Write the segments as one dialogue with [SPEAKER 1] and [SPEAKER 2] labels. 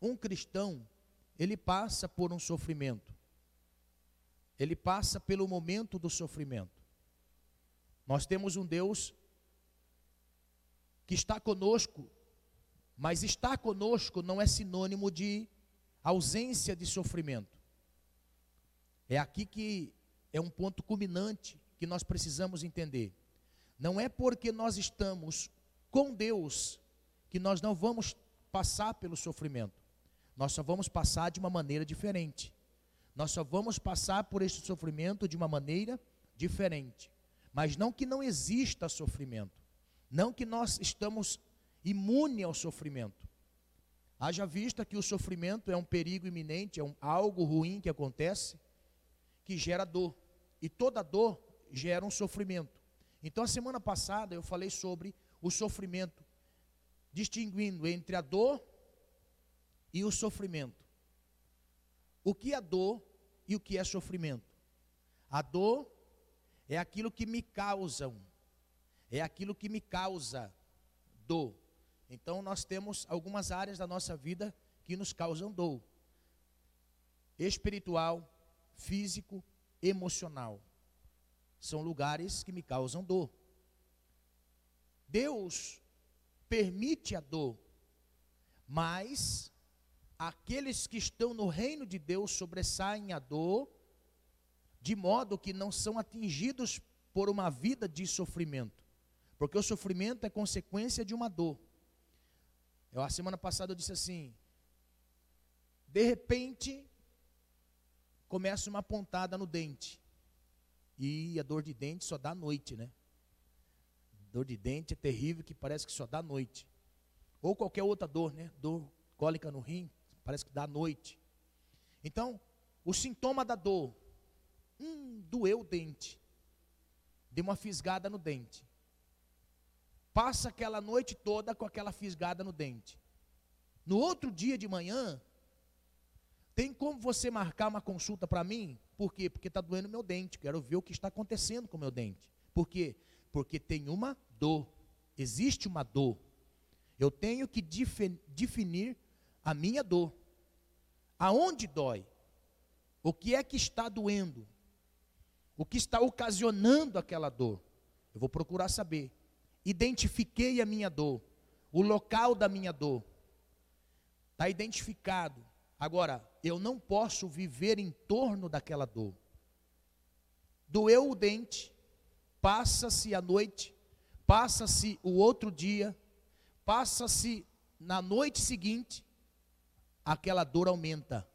[SPEAKER 1] um cristão, ele passa por um sofrimento. Ele passa pelo momento do sofrimento. Nós temos um Deus que está conosco, mas estar conosco não é sinônimo de ausência de sofrimento. É aqui que é um ponto culminante que nós precisamos entender. Não é porque nós estamos com Deus que nós não vamos passar pelo sofrimento. Nós só vamos passar de uma maneira diferente. Nós só vamos passar por este sofrimento de uma maneira diferente. Mas não que não exista sofrimento. Não que nós estamos imune ao sofrimento. Haja vista que o sofrimento é um perigo iminente, é um, algo ruim que acontece, que gera dor. E toda dor gera um sofrimento. Então, a semana passada eu falei sobre o sofrimento, distinguindo entre a dor e o sofrimento. O que é dor e o que é sofrimento? A dor é aquilo que me causam, é aquilo que me causa dor. Então, nós temos algumas áreas da nossa vida que nos causam dor: espiritual, físico, emocional são lugares que me causam dor. Deus permite a dor, mas aqueles que estão no reino de Deus sobressaem a dor, de modo que não são atingidos por uma vida de sofrimento, porque o sofrimento é consequência de uma dor. Eu, a semana passada eu disse assim: de repente, começa uma pontada no dente. E a dor de dente só dá à noite, né? Dor de dente é terrível que parece que só dá à noite. Ou qualquer outra dor, né? Dor cólica no rim, parece que dá noite. Então, o sintoma da dor, hum, doeu o dente. Deu uma fisgada no dente. Passa aquela noite toda com aquela fisgada no dente. No outro dia de manhã, tem como você marcar uma consulta para mim? Por quê? Porque está doendo meu dente. Quero ver o que está acontecendo com o meu dente. Por quê? Porque tem uma dor. Existe uma dor. Eu tenho que definir a minha dor. Aonde dói? O que é que está doendo? O que está ocasionando aquela dor? Eu vou procurar saber. Identifiquei a minha dor, o local da minha dor. Está identificado. Agora, eu não posso viver em torno daquela dor. Doeu o dente, passa-se a noite, passa-se o outro dia, passa-se na noite seguinte, aquela dor aumenta.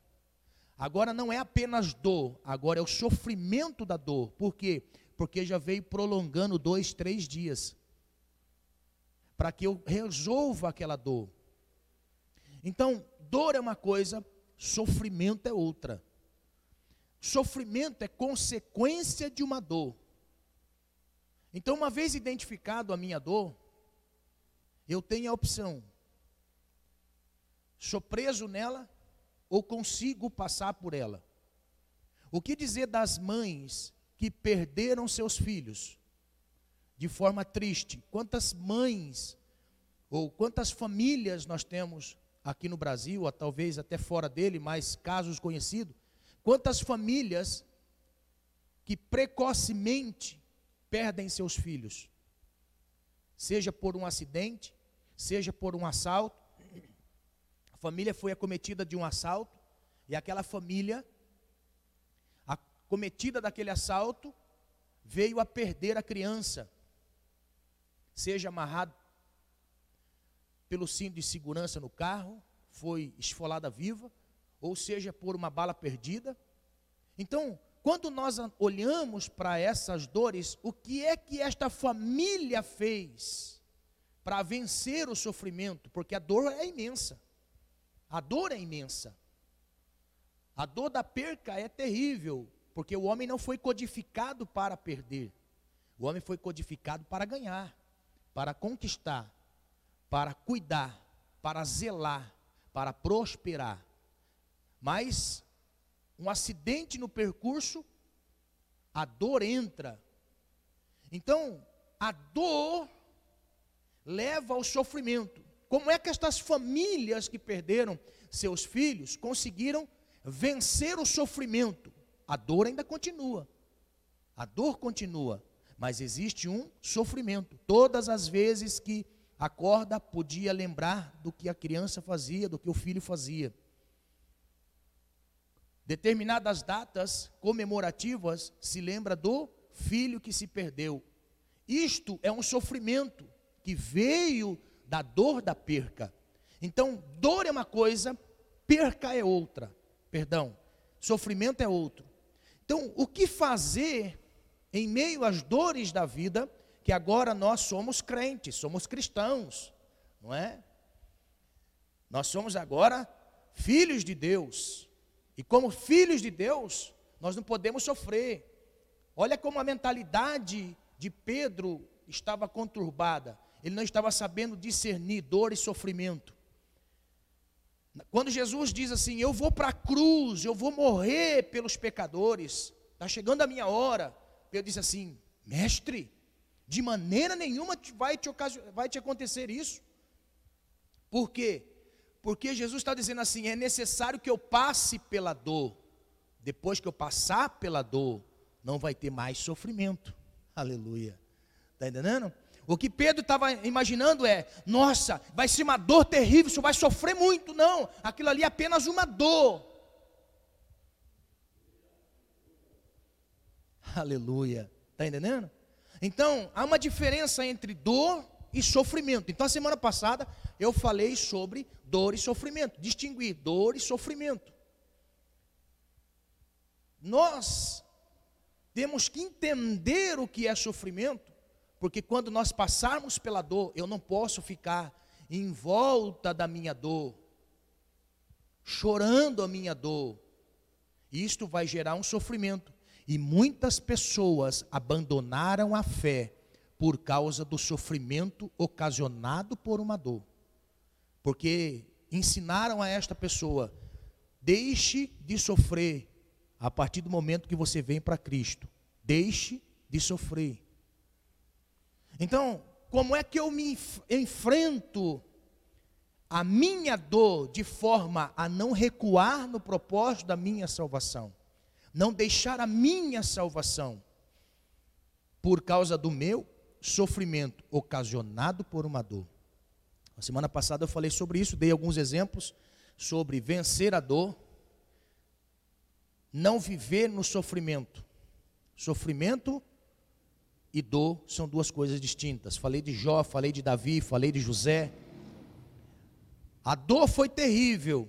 [SPEAKER 1] Agora não é apenas dor, agora é o sofrimento da dor. Por quê? Porque já veio prolongando dois, três dias. Para que eu resolva aquela dor. Então, dor é uma coisa, sofrimento é outra. Sofrimento é consequência de uma dor. Então, uma vez identificado a minha dor, eu tenho a opção: sou preso nela ou consigo passar por ela. O que dizer das mães que perderam seus filhos de forma triste? Quantas mães ou quantas famílias nós temos aqui no Brasil, ou talvez até fora dele, mais casos conhecidos, quantas famílias que precocemente perdem seus filhos, seja por um acidente, seja por um assalto. Família foi acometida de um assalto e aquela família, acometida daquele assalto, veio a perder a criança, seja amarrado pelo cinto de segurança no carro, foi esfolada viva, ou seja, por uma bala perdida. Então, quando nós olhamos para essas dores, o que é que esta família fez para vencer o sofrimento? Porque a dor é imensa. A dor é imensa. A dor da perca é terrível, porque o homem não foi codificado para perder. O homem foi codificado para ganhar, para conquistar para cuidar, para zelar, para prosperar. Mas um acidente no percurso, a dor entra. Então, a dor leva ao sofrimento. Como é que estas famílias que perderam seus filhos conseguiram vencer o sofrimento. A dor ainda continua. A dor continua, mas existe um sofrimento. Todas as vezes que acorda, podia lembrar do que a criança fazia, do que o filho fazia. Determinadas datas comemorativas se lembra do filho que se perdeu. Isto é um sofrimento que veio da dor da perca. Então, dor é uma coisa, perca é outra. Perdão, sofrimento é outro. Então, o que fazer em meio às dores da vida, que agora nós somos crentes, somos cristãos, não é? Nós somos agora filhos de Deus. E como filhos de Deus, nós não podemos sofrer. Olha como a mentalidade de Pedro estava conturbada. Ele não estava sabendo discernir dor e sofrimento. Quando Jesus diz assim: Eu vou para a cruz, eu vou morrer pelos pecadores, está chegando a minha hora. Pedro disse assim: Mestre, de maneira nenhuma vai te, vai te acontecer isso. Por quê? Porque Jesus está dizendo assim: é necessário que eu passe pela dor. Depois que eu passar pela dor, não vai ter mais sofrimento. Aleluia. Está entendendo? O que Pedro estava imaginando é: nossa, vai ser uma dor terrível, você vai sofrer muito. Não, aquilo ali é apenas uma dor. Aleluia. Está entendendo? Então, há uma diferença entre dor e sofrimento. Então, a semana passada eu falei sobre dor e sofrimento, distinguir dor e sofrimento. Nós temos que entender o que é sofrimento porque quando nós passarmos pela dor, eu não posso ficar em volta da minha dor, chorando a minha dor. Isto vai gerar um sofrimento. E muitas pessoas abandonaram a fé por causa do sofrimento ocasionado por uma dor. Porque ensinaram a esta pessoa: deixe de sofrer a partir do momento que você vem para Cristo. Deixe de sofrer. Então, como é que eu me enfrento a minha dor de forma a não recuar no propósito da minha salvação? Não deixar a minha salvação por causa do meu sofrimento ocasionado por uma dor. A semana passada eu falei sobre isso, dei alguns exemplos sobre vencer a dor, não viver no sofrimento. Sofrimento e dor são duas coisas distintas. Falei de Jó, falei de Davi, falei de José. A dor foi terrível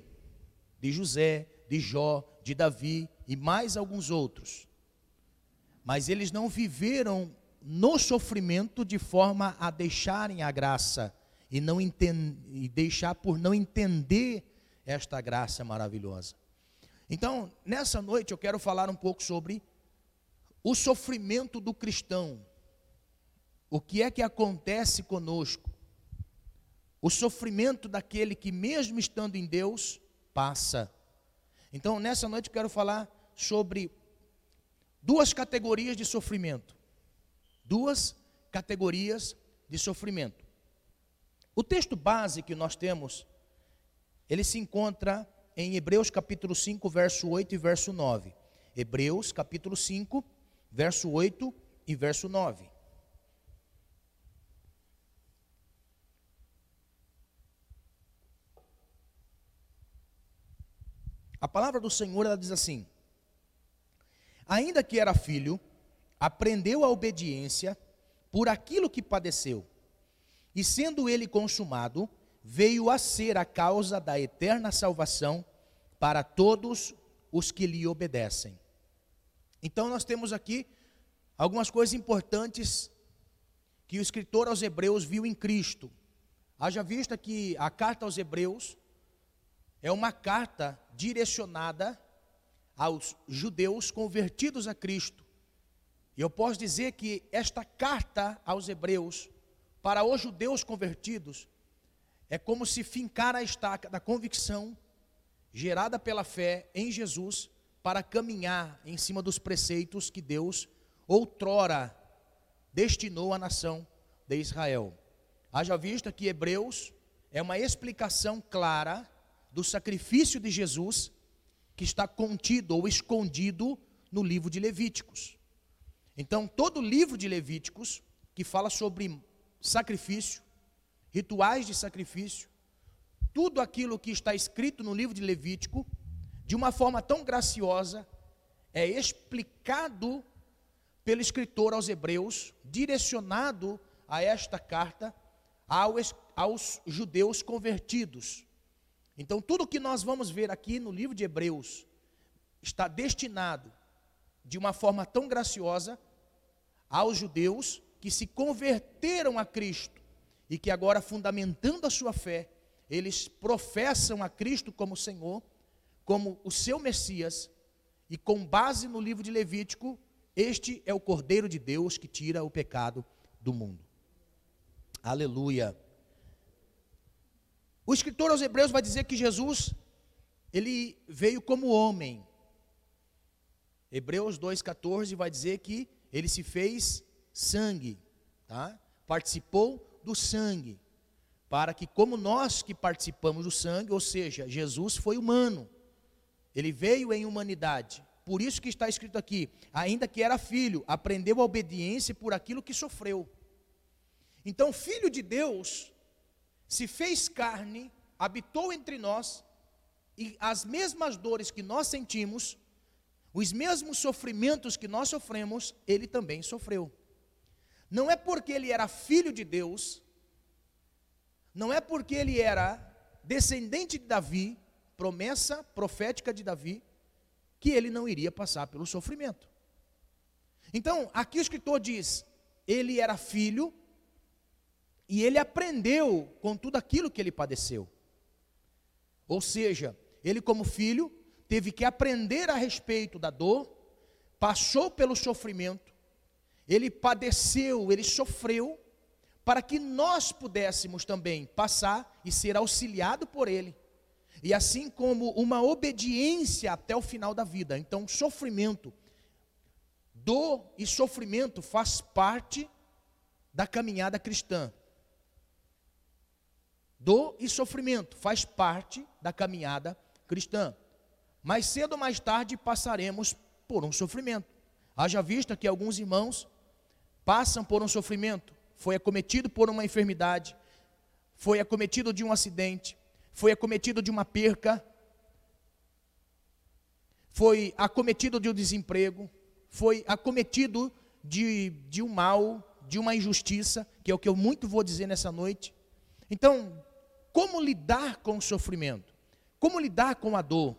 [SPEAKER 1] de José, de Jó, de Davi e mais alguns outros. Mas eles não viveram no sofrimento de forma a deixarem a graça e não e deixar por não entender esta graça maravilhosa. Então, nessa noite eu quero falar um pouco sobre o sofrimento do cristão, o que é que acontece conosco? O sofrimento daquele que, mesmo estando em Deus, passa. Então, nessa noite, eu quero falar sobre duas categorias de sofrimento. Duas categorias de sofrimento. O texto base que nós temos, ele se encontra em Hebreus capítulo 5, verso 8 e verso 9. Hebreus capítulo 5, verso 8 e verso 9. A palavra do Senhor ela diz assim: Ainda que era filho, aprendeu a obediência por aquilo que padeceu, e sendo ele consumado, veio a ser a causa da eterna salvação para todos os que lhe obedecem. Então nós temos aqui algumas coisas importantes que o escritor aos Hebreus viu em Cristo. Haja vista que a carta aos Hebreus é uma carta direcionada aos judeus convertidos a Cristo. E eu posso dizer que esta carta aos hebreus, para os judeus convertidos, é como se fincar a estaca da convicção gerada pela fé em Jesus para caminhar em cima dos preceitos que Deus outrora destinou à nação de Israel. Haja vista que Hebreus é uma explicação clara do sacrifício de Jesus que está contido ou escondido no livro de Levíticos. Então, todo o livro de Levíticos, que fala sobre sacrifício, rituais de sacrifício, tudo aquilo que está escrito no livro de Levítico, de uma forma tão graciosa, é explicado pelo escritor aos Hebreus, direcionado a esta carta aos, aos judeus convertidos. Então, tudo que nós vamos ver aqui no livro de Hebreus está destinado, de uma forma tão graciosa, aos judeus que se converteram a Cristo e que agora, fundamentando a sua fé, eles professam a Cristo como Senhor, como o seu Messias, e com base no livro de Levítico, este é o Cordeiro de Deus que tira o pecado do mundo. Aleluia. O escritor aos Hebreus vai dizer que Jesus, ele veio como homem. Hebreus 2,14 vai dizer que ele se fez sangue, tá? participou do sangue, para que, como nós que participamos do sangue, ou seja, Jesus foi humano, ele veio em humanidade, por isso que está escrito aqui, ainda que era filho, aprendeu a obediência por aquilo que sofreu. Então, filho de Deus, se fez carne, habitou entre nós, e as mesmas dores que nós sentimos, os mesmos sofrimentos que nós sofremos, ele também sofreu. Não é porque ele era filho de Deus, não é porque ele era descendente de Davi, promessa profética de Davi, que ele não iria passar pelo sofrimento. Então, aqui o escritor diz: ele era filho e ele aprendeu com tudo aquilo que ele padeceu. Ou seja, ele, como filho, teve que aprender a respeito da dor, passou pelo sofrimento, ele padeceu, ele sofreu, para que nós pudéssemos também passar e ser auxiliado por ele e assim como uma obediência até o final da vida. Então, sofrimento, dor e sofrimento faz parte da caminhada cristã. Dor e sofrimento faz parte da caminhada cristã. Mais cedo ou mais tarde passaremos por um sofrimento. Haja vista que alguns irmãos passam por um sofrimento, foi acometido por uma enfermidade, foi acometido de um acidente, foi acometido de uma perca, foi acometido de um desemprego, foi acometido de, de um mal, de uma injustiça, que é o que eu muito vou dizer nessa noite. Então, como lidar com o sofrimento? Como lidar com a dor,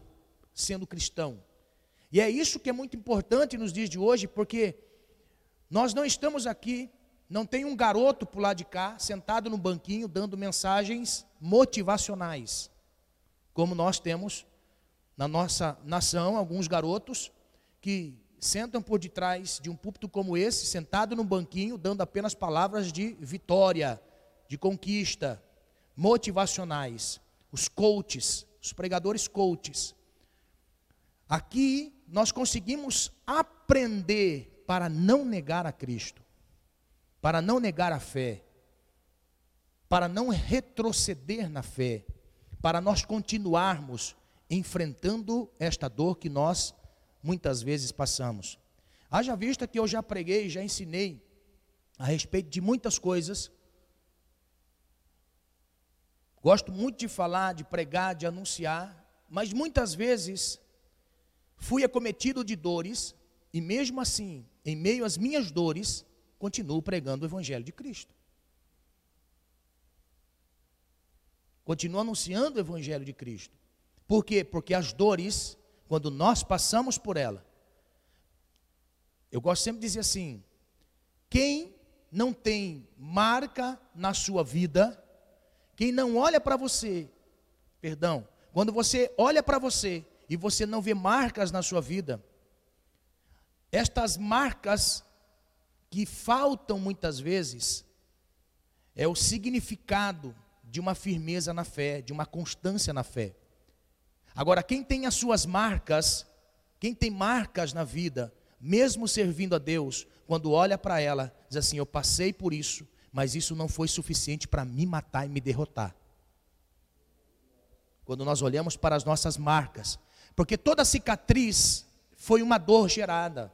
[SPEAKER 1] sendo cristão? E é isso que é muito importante nos dias de hoje, porque nós não estamos aqui não tem um garoto por lá de cá, sentado no banquinho, dando mensagens motivacionais, como nós temos na nossa nação alguns garotos que sentam por detrás de um púlpito como esse, sentado no banquinho, dando apenas palavras de vitória, de conquista, motivacionais, os coaches, os pregadores coaches. Aqui nós conseguimos aprender para não negar a Cristo para não negar a fé, para não retroceder na fé, para nós continuarmos enfrentando esta dor que nós muitas vezes passamos. Haja vista que eu já preguei, já ensinei a respeito de muitas coisas. Gosto muito de falar, de pregar, de anunciar, mas muitas vezes fui acometido de dores e mesmo assim, em meio às minhas dores, continuo pregando o Evangelho de Cristo. Continuo anunciando o Evangelho de Cristo. Por quê? Porque as dores, quando nós passamos por ela, eu gosto sempre de dizer assim: quem não tem marca na sua vida, quem não olha para você, perdão, quando você olha para você e você não vê marcas na sua vida, estas marcas que faltam muitas vezes é o significado de uma firmeza na fé, de uma constância na fé. Agora, quem tem as suas marcas, quem tem marcas na vida, mesmo servindo a Deus, quando olha para ela, diz assim: Eu passei por isso, mas isso não foi suficiente para me matar e me derrotar. quando nós olhamos para as nossas marcas, porque toda cicatriz foi uma dor gerada.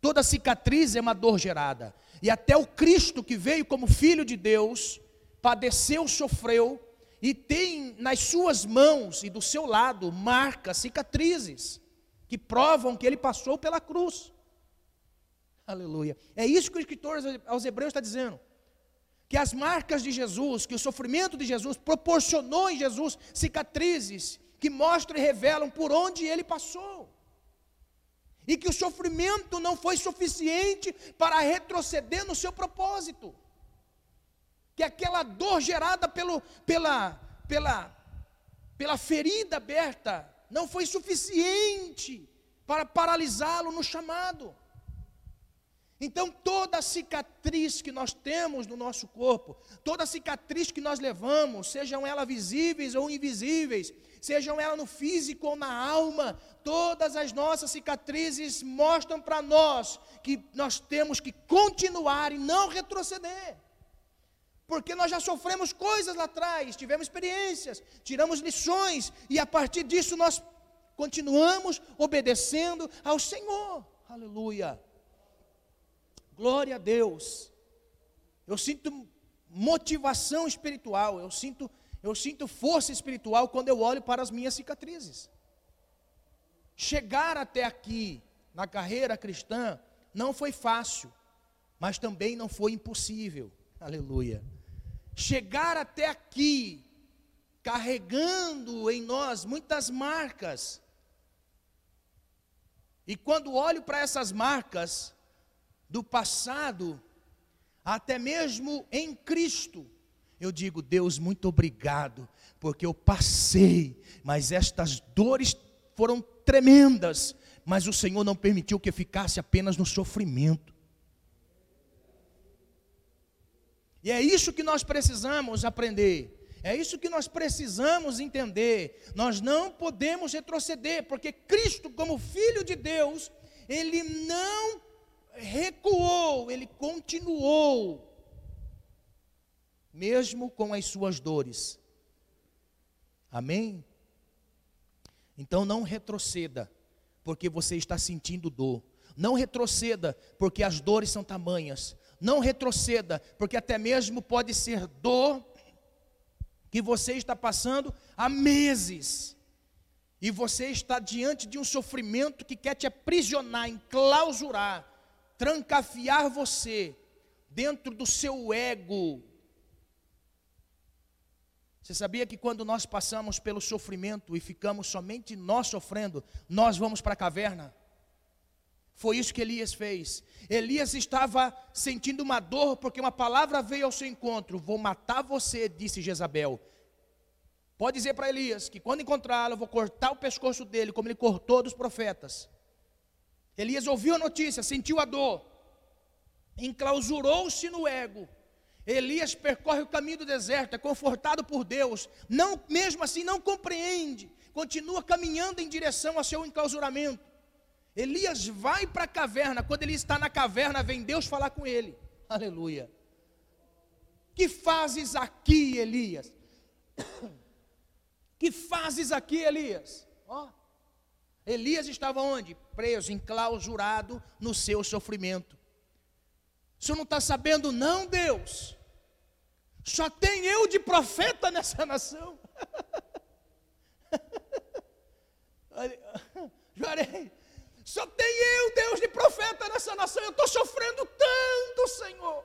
[SPEAKER 1] Toda cicatriz é uma dor gerada. E até o Cristo que veio como filho de Deus, padeceu, sofreu e tem nas suas mãos e do seu lado marcas, cicatrizes que provam que ele passou pela cruz. Aleluia. É isso que o escritor aos Hebreus está dizendo. Que as marcas de Jesus, que o sofrimento de Jesus proporcionou em Jesus cicatrizes que mostram e revelam por onde ele passou. E que o sofrimento não foi suficiente para retroceder no seu propósito. Que aquela dor gerada pelo, pela, pela, pela ferida aberta não foi suficiente para paralisá-lo no chamado. Então, toda cicatriz que nós temos no nosso corpo, toda cicatriz que nós levamos, sejam elas visíveis ou invisíveis, sejam elas no físico ou na alma, todas as nossas cicatrizes mostram para nós que nós temos que continuar e não retroceder. Porque nós já sofremos coisas lá atrás, tivemos experiências, tiramos lições, e a partir disso nós continuamos obedecendo ao Senhor. Aleluia. Glória a Deus. Eu sinto motivação espiritual, eu sinto, eu sinto força espiritual quando eu olho para as minhas cicatrizes. Chegar até aqui na carreira cristã não foi fácil, mas também não foi impossível. Aleluia. Chegar até aqui carregando em nós muitas marcas. E quando olho para essas marcas, do passado, até mesmo em Cristo, eu digo, Deus, muito obrigado, porque eu passei, mas estas dores foram tremendas, mas o Senhor não permitiu que eu ficasse apenas no sofrimento. E é isso que nós precisamos aprender. É isso que nós precisamos entender. Nós não podemos retroceder, porque Cristo, como Filho de Deus, Ele não recuou, ele continuou, mesmo com as suas dores. Amém? Então não retroceda, porque você está sentindo dor. Não retroceda, porque as dores são tamanhas. Não retroceda, porque até mesmo pode ser dor que você está passando há meses. E você está diante de um sofrimento que quer te aprisionar, enclausurar trancafiar você dentro do seu ego. Você sabia que quando nós passamos pelo sofrimento e ficamos somente nós sofrendo, nós vamos para a caverna? Foi isso que Elias fez. Elias estava sentindo uma dor porque uma palavra veio ao seu encontro: Vou matar você, disse Jezabel. Pode dizer para Elias que quando encontrá-lo, vou cortar o pescoço dele, como ele cortou dos profetas. Elias ouviu a notícia, sentiu a dor, enclausurou-se no ego. Elias percorre o caminho do deserto, é confortado por Deus, não mesmo assim não compreende, continua caminhando em direção ao seu enclausuramento. Elias vai para a caverna, quando ele está na caverna, vem Deus falar com ele. Aleluia. Que fazes aqui, Elias? Que fazes aqui, Elias? Ó. Oh. Elias estava onde? Preso, enclausurado no seu sofrimento. O senhor não está sabendo, não, Deus? Só tem eu de profeta nessa nação. Juarei. Só tem eu, Deus, de profeta nessa nação. Eu estou sofrendo tanto, Senhor.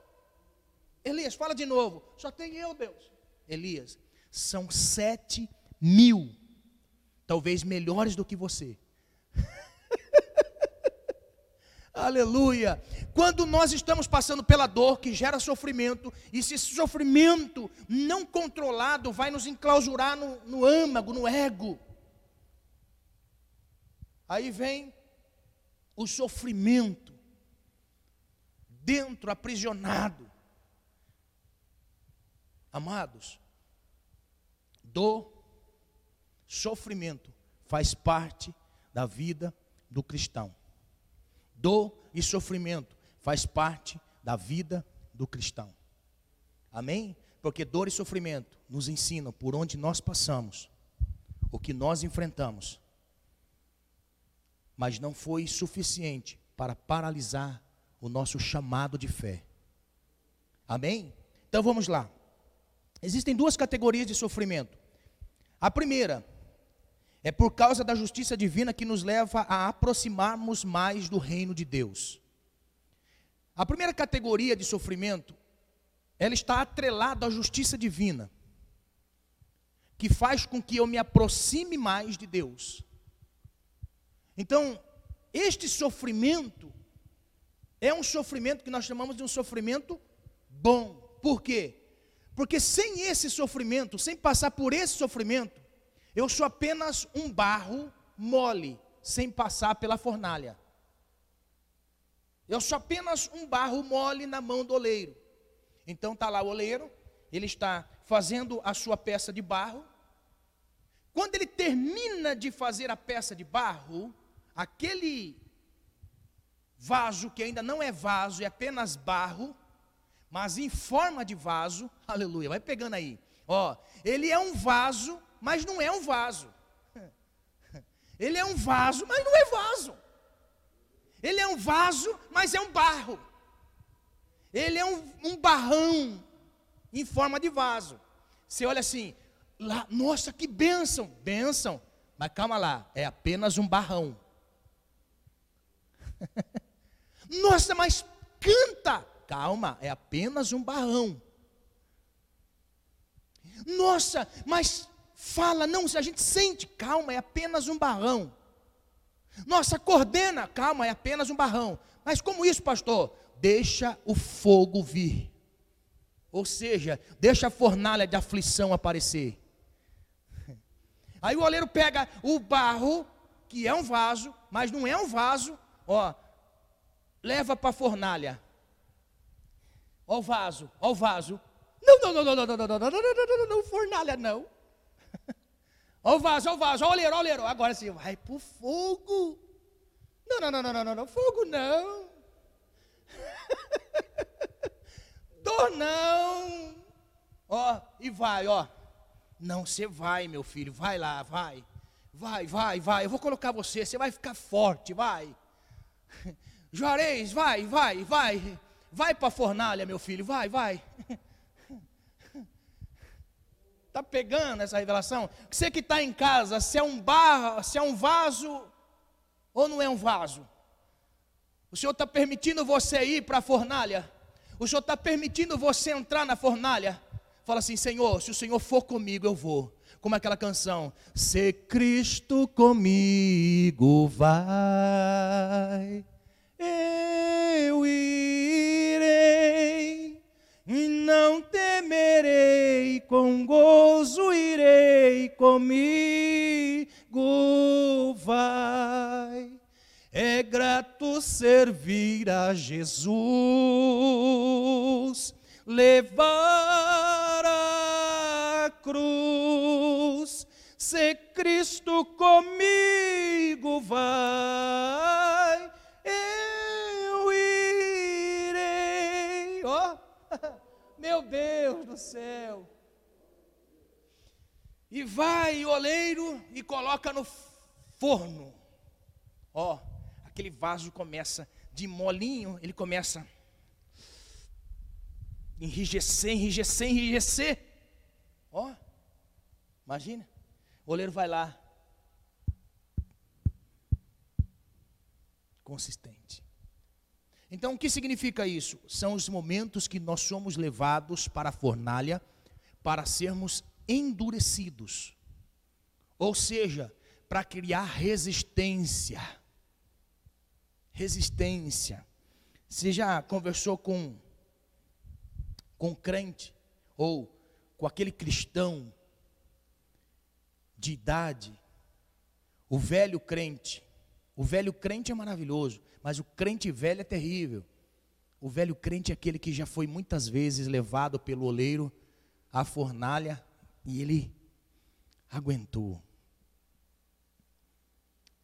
[SPEAKER 1] Elias, fala de novo. Só tem eu, Deus. Elias, são sete mil, talvez melhores do que você, Aleluia. Quando nós estamos passando pela dor que gera sofrimento, e se esse sofrimento não controlado vai nos enclausurar no, no âmago, no ego. Aí vem o sofrimento dentro, aprisionado. Amados, dor, sofrimento faz parte da vida do cristão. Dor e sofrimento faz parte da vida do cristão. Amém? Porque dor e sofrimento nos ensinam por onde nós passamos o que nós enfrentamos, mas não foi suficiente para paralisar o nosso chamado de fé. Amém? Então vamos lá. Existem duas categorias de sofrimento. A primeira é por causa da justiça divina que nos leva a aproximarmos mais do reino de Deus. A primeira categoria de sofrimento, ela está atrelada à justiça divina, que faz com que eu me aproxime mais de Deus. Então, este sofrimento é um sofrimento que nós chamamos de um sofrimento bom. Por quê? Porque sem esse sofrimento, sem passar por esse sofrimento, eu sou apenas um barro mole, sem passar pela fornalha. Eu sou apenas um barro mole na mão do oleiro. Então está lá o oleiro, ele está fazendo a sua peça de barro. Quando ele termina de fazer a peça de barro, aquele vaso que ainda não é vaso, é apenas barro, mas em forma de vaso, aleluia, vai pegando aí. Ó, ele é um vaso, mas não é um vaso. Ele é um vaso, mas não é vaso. Ele é um vaso, mas é um barro. Ele é um, um barrão em forma de vaso. Você olha assim, lá, nossa, que bênção, bênção. Mas calma lá, é apenas um barrão. Nossa, mas canta. Calma, é apenas um barrão. Nossa, mas fala, não, a gente sente, calma, é apenas um barrão. Nossa, coordena, calma, é apenas um barrão. Mas como isso, pastor? Deixa o fogo vir. Ou seja, deixa a fornalha de aflição aparecer. Aí o oleiro pega o barro, que é um vaso, mas não é um vaso, ó, leva para a fornalha. Ó o vaso, ó o vaso. Não, não, não, não, não, não, não, não, não, não, não, não, fornalha não. Ó o vaso, ó o vaso, ó o oleiro, ó o oleiro. Agora sim, vai pro fogo. Não, não, não, não, não, não, não, fogo não. Dor não. Ó, e vai, ó. Não, você vai, meu filho, vai lá, vai. Vai, vai, vai. Eu vou colocar você, você vai ficar forte, vai. Juarez, vai, vai, vai. Vai para fornalha, meu filho, vai, vai. Está pegando essa revelação? Você que está em casa, se é um barro, se é um vaso ou não é um vaso? O Senhor está permitindo você ir para a fornalha? O Senhor está permitindo você entrar na fornalha? Fala assim, Senhor, se o Senhor for comigo, eu vou. Como aquela canção, se Cristo comigo vai eu irei e não temerei, com gozo irei comigo vai. É grato servir a Jesus, levar a cruz, se Cristo comigo vai Deus do céu. E vai o oleiro e coloca no forno. Ó, aquele vaso começa de molinho, ele começa enrijecer, enrijecer, enrijecer. Ó, imagina. O oleiro vai lá. Consistente. Então, o que significa isso? São os momentos que nós somos levados para a fornalha para sermos endurecidos. Ou seja, para criar resistência. Resistência. Você já conversou com com crente ou com aquele cristão de idade, o velho crente. O velho crente é maravilhoso, mas o crente velho é terrível. O velho crente é aquele que já foi muitas vezes levado pelo oleiro à fornalha e ele aguentou.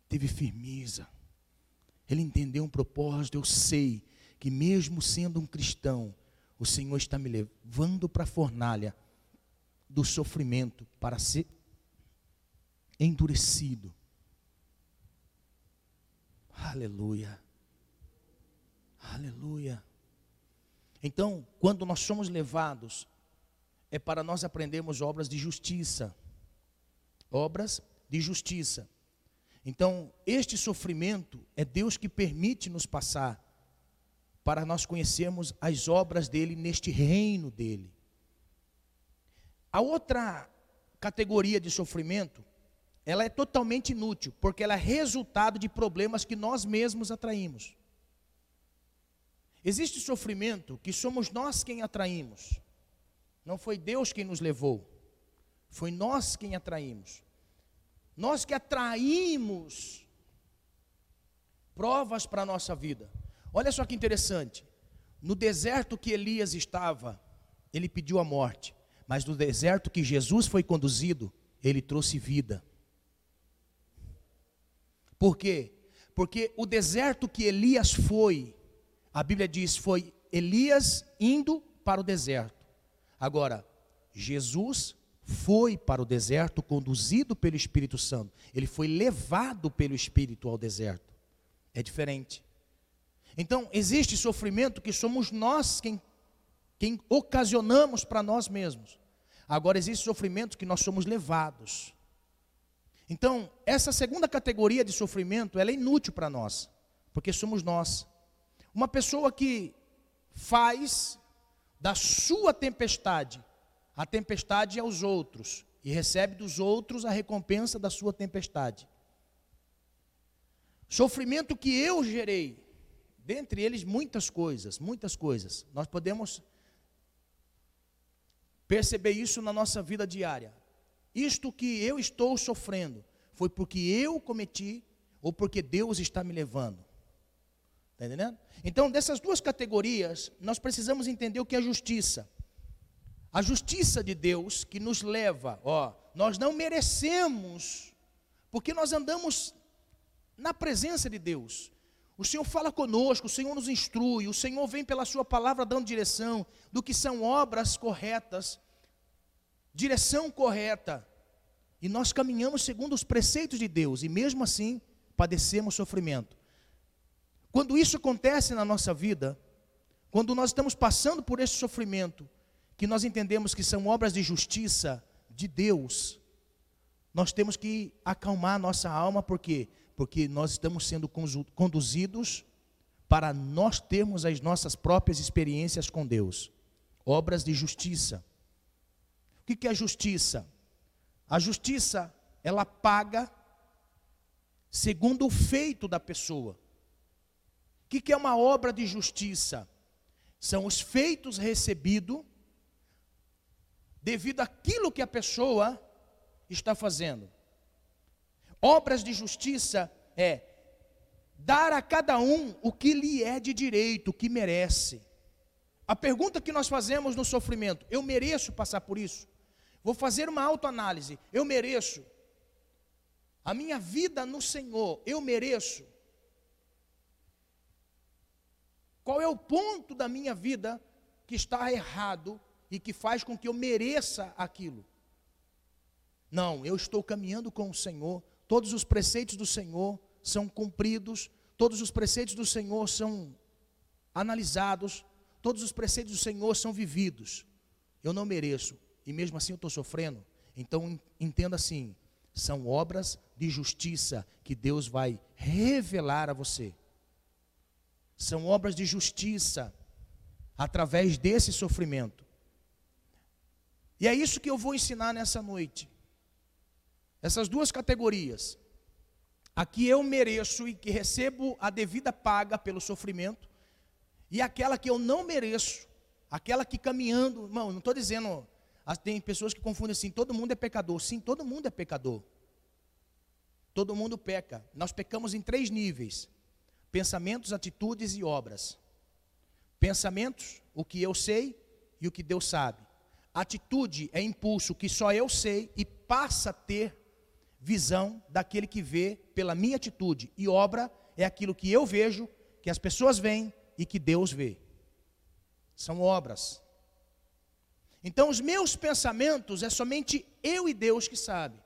[SPEAKER 1] Teve firmeza. Ele entendeu um propósito. Eu sei que, mesmo sendo um cristão, o Senhor está me levando para a fornalha do sofrimento para ser endurecido. Aleluia. Aleluia. Então, quando nós somos levados, é para nós aprendermos obras de justiça. Obras de justiça. Então, este sofrimento é Deus que permite nos passar para nós conhecermos as obras dele neste reino dele. A outra categoria de sofrimento, ela é totalmente inútil, porque ela é resultado de problemas que nós mesmos atraímos. Existe sofrimento que somos nós quem atraímos. Não foi Deus quem nos levou, foi nós quem atraímos. Nós que atraímos provas para a nossa vida. Olha só que interessante. No deserto que Elias estava, ele pediu a morte. Mas no deserto que Jesus foi conduzido, ele trouxe vida. Por quê? Porque o deserto que Elias foi, a Bíblia diz, foi Elias indo para o deserto. Agora, Jesus foi para o deserto conduzido pelo Espírito Santo. Ele foi levado pelo Espírito ao deserto. É diferente. Então, existe sofrimento que somos nós quem, quem ocasionamos para nós mesmos. Agora, existe sofrimento que nós somos levados. Então, essa segunda categoria de sofrimento, ela é inútil para nós, porque somos nós. Uma pessoa que faz da sua tempestade a tempestade aos outros e recebe dos outros a recompensa da sua tempestade. Sofrimento que eu gerei, dentre eles muitas coisas, muitas coisas. Nós podemos perceber isso na nossa vida diária. Isto que eu estou sofrendo foi porque eu cometi ou porque Deus está me levando. Está entendendo? Então, dessas duas categorias, nós precisamos entender o que é justiça. A justiça de Deus que nos leva, ó, nós não merecemos, porque nós andamos na presença de Deus. O Senhor fala conosco, o Senhor nos instrui, o Senhor vem pela Sua palavra dando direção do que são obras corretas, direção correta. E nós caminhamos segundo os preceitos de Deus, e mesmo assim padecemos sofrimento. Quando isso acontece na nossa vida, quando nós estamos passando por esse sofrimento, que nós entendemos que são obras de justiça de Deus, nós temos que acalmar nossa alma, por quê? Porque nós estamos sendo conduzidos para nós termos as nossas próprias experiências com Deus. Obras de justiça. O que é a justiça? A justiça, ela paga segundo o feito da pessoa. O que é uma obra de justiça? São os feitos recebidos devido àquilo que a pessoa está fazendo. Obras de justiça é dar a cada um o que lhe é de direito, o que merece. A pergunta que nós fazemos no sofrimento: eu mereço passar por isso? Vou fazer uma autoanálise. Eu mereço. A minha vida no Senhor, eu mereço. Qual é o ponto da minha vida que está errado e que faz com que eu mereça aquilo. Não, eu estou caminhando com o Senhor, todos os preceitos do Senhor são cumpridos, todos os preceitos do Senhor são analisados, todos os preceitos do Senhor são vividos. Eu não mereço, e mesmo assim eu estou sofrendo. Então entenda assim: são obras de justiça que Deus vai revelar a você. São obras de justiça através desse sofrimento. E é isso que eu vou ensinar nessa noite. Essas duas categorias. Aqui eu mereço e que recebo a devida paga pelo sofrimento, e aquela que eu não mereço, aquela que caminhando, irmão, não estou dizendo, tem pessoas que confundem assim, todo mundo é pecador. Sim, todo mundo é pecador. Todo mundo peca. Nós pecamos em três níveis: pensamentos, atitudes e obras. Pensamentos, o que eu sei e o que Deus sabe. Atitude é impulso que só eu sei e passa a ter visão daquele que vê pela minha atitude. E obra é aquilo que eu vejo, que as pessoas veem e que Deus vê. São obras. Então, os meus pensamentos é somente eu e Deus que sabe.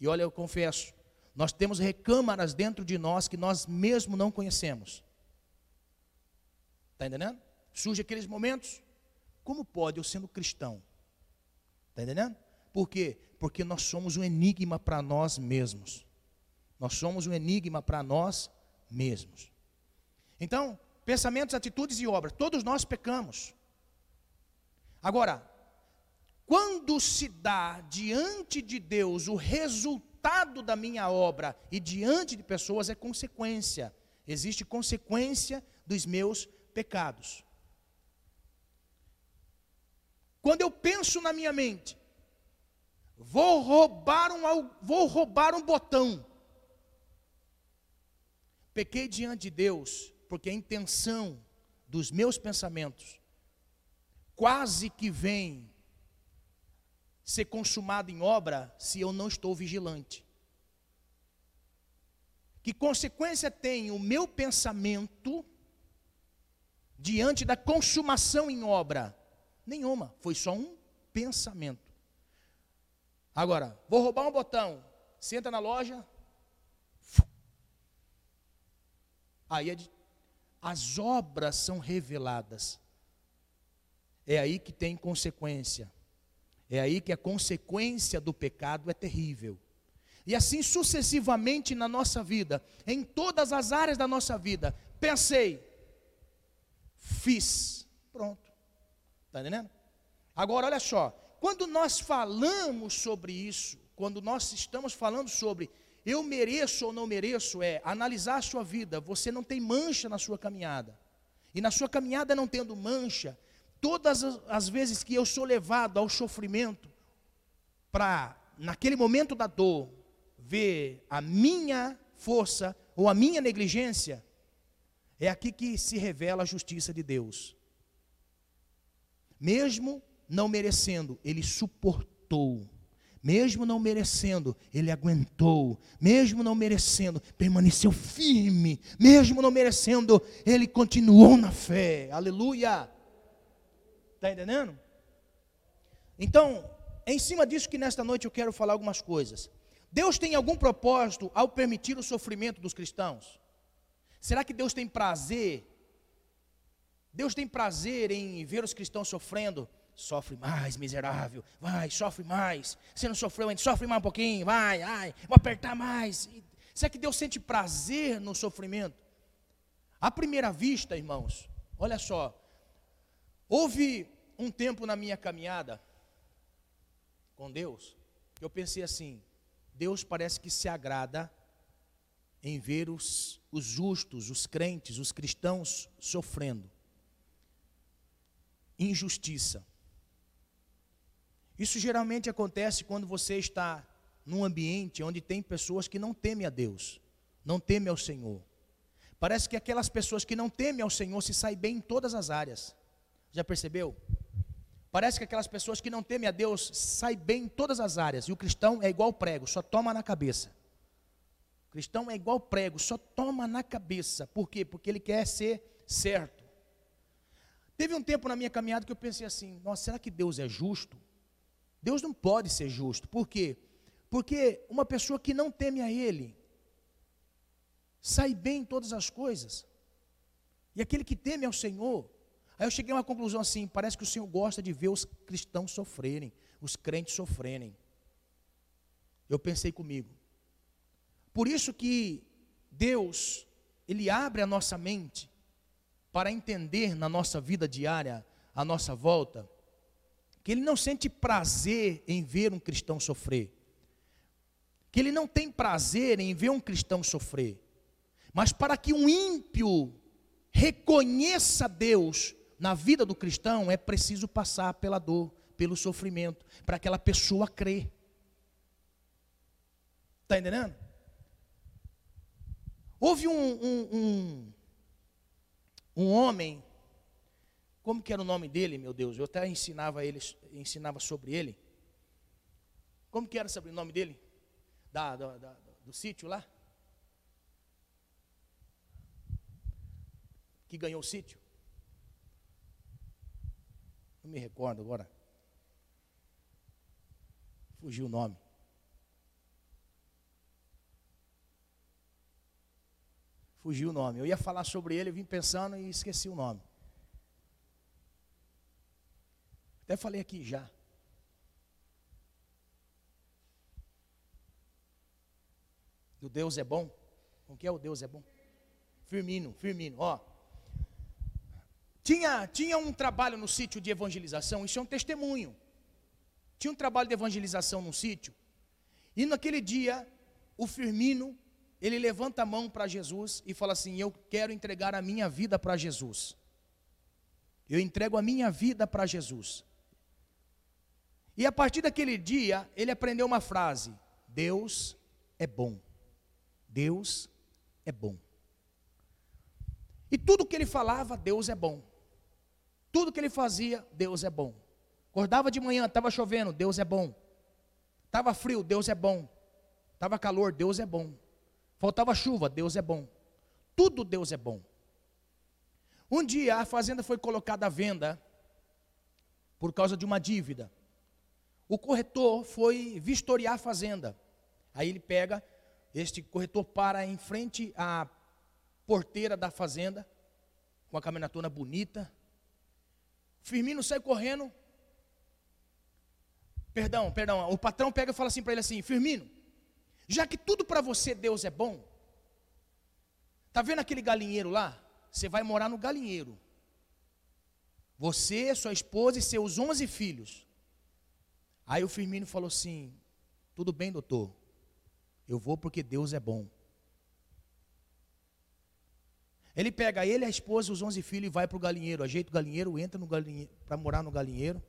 [SPEAKER 1] E olha, eu confesso, nós temos recâmaras dentro de nós que nós mesmo não conhecemos. Está entendendo? Surge aqueles momentos. Como pode eu sendo cristão? Está entendendo? Por quê? Porque nós somos um enigma para nós mesmos. Nós somos um enigma para nós mesmos. Então, pensamentos, atitudes e obras, todos nós pecamos. Agora, quando se dá diante de Deus o resultado da minha obra e diante de pessoas, é consequência. Existe consequência dos meus pecados. Quando eu penso na minha mente, vou roubar um, vou roubar um botão. Pequei diante de Deus, porque a intenção dos meus pensamentos quase que vem ser consumado em obra se eu não estou vigilante. Que consequência tem o meu pensamento diante da consumação em obra? Nenhuma, foi só um pensamento. Agora, vou roubar um botão, senta na loja, aí é as obras são reveladas. É aí que tem consequência. É aí que a consequência do pecado é terrível. E assim sucessivamente na nossa vida, em todas as áreas da nossa vida. Pensei, fiz, pronto. Está entendendo? Agora, olha só, quando nós falamos sobre isso, quando nós estamos falando sobre eu mereço ou não mereço, é analisar a sua vida. Você não tem mancha na sua caminhada. E na sua caminhada não tendo mancha, todas as vezes que eu sou levado ao sofrimento, para, naquele momento da dor, ver a minha força ou a minha negligência, é aqui que se revela a justiça de Deus. Mesmo não merecendo, ele suportou. Mesmo não merecendo, ele aguentou. Mesmo não merecendo, permaneceu firme. Mesmo não merecendo, ele continuou na fé. Aleluia. Está entendendo? Então, é em cima disso que nesta noite eu quero falar algumas coisas. Deus tem algum propósito ao permitir o sofrimento dos cristãos? Será que Deus tem prazer? Deus tem prazer em ver os cristãos sofrendo? Sofre mais, miserável. Vai, sofre mais. Você não sofreu ainda, sofre mais um pouquinho. Vai, ai, vou apertar mais. Será que Deus sente prazer no sofrimento? À primeira vista, irmãos, olha só. Houve um tempo na minha caminhada com Deus eu pensei assim: Deus parece que se agrada em ver os, os justos, os crentes, os cristãos sofrendo. Injustiça. Isso geralmente acontece quando você está num ambiente onde tem pessoas que não temem a Deus, não temem ao Senhor. Parece que aquelas pessoas que não temem ao Senhor se saem bem em todas as áreas. Já percebeu? Parece que aquelas pessoas que não temem a Deus saem bem em todas as áreas. E o cristão é igual prego, só toma na cabeça. O cristão é igual prego, só toma na cabeça. Por quê? Porque ele quer ser certo. Teve um tempo na minha caminhada que eu pensei assim: nossa, será que Deus é justo? Deus não pode ser justo. Por quê? Porque uma pessoa que não teme a Ele sai bem em todas as coisas. E aquele que teme ao Senhor. Aí eu cheguei a uma conclusão assim: parece que o Senhor gosta de ver os cristãos sofrerem, os crentes sofrerem. Eu pensei comigo. Por isso que Deus, Ele abre a nossa mente para entender na nossa vida diária, a nossa volta, que ele não sente prazer em ver um cristão sofrer, que ele não tem prazer em ver um cristão sofrer, mas para que um ímpio reconheça Deus na vida do cristão, é preciso passar pela dor, pelo sofrimento, para aquela pessoa crer. Está entendendo? Houve um, um, um, um homem como que era o nome dele, meu Deus? Eu até ensinava ele, ensinava sobre ele. Como que era o nome dele? Da, da, da, do sítio lá? Que ganhou o sítio? Não me recordo agora. Fugiu o nome. Fugiu o nome. Eu ia falar sobre ele, eu vim pensando e esqueci o nome. Até falei aqui já. Do Deus é bom? Com que é o Deus é bom? Firmino, Firmino, ó. Tinha, tinha um trabalho no sítio de evangelização, isso é um testemunho. Tinha um trabalho de evangelização no sítio, e naquele dia, o Firmino, ele levanta a mão para Jesus e fala assim: Eu quero entregar a minha vida para Jesus. Eu entrego a minha vida para Jesus. E a partir daquele dia, ele aprendeu uma frase: Deus é bom. Deus é bom. E tudo que ele falava, Deus é bom. Tudo que ele fazia, Deus é bom. Acordava de manhã, estava chovendo, Deus é bom. Estava frio, Deus é bom. Estava calor, Deus é bom. Faltava chuva, Deus é bom. Tudo Deus é bom. Um dia a fazenda foi colocada à venda por causa de uma dívida. O corretor foi vistoriar a fazenda. Aí ele pega, este corretor para em frente à porteira da fazenda, com a caminhonetona bonita. Firmino sai correndo. Perdão, perdão. O patrão pega e fala assim para ele assim: Firmino, já que tudo para você Deus é bom, tá vendo aquele galinheiro lá? Você vai morar no galinheiro. Você, sua esposa e seus onze filhos. Aí o Firmino falou assim: Tudo bem, doutor. Eu vou porque Deus é bom. Ele pega ele, a esposa, os onze filhos e vai para o galinheiro. Ajeita o galinheiro, entra no para morar no galinheiro.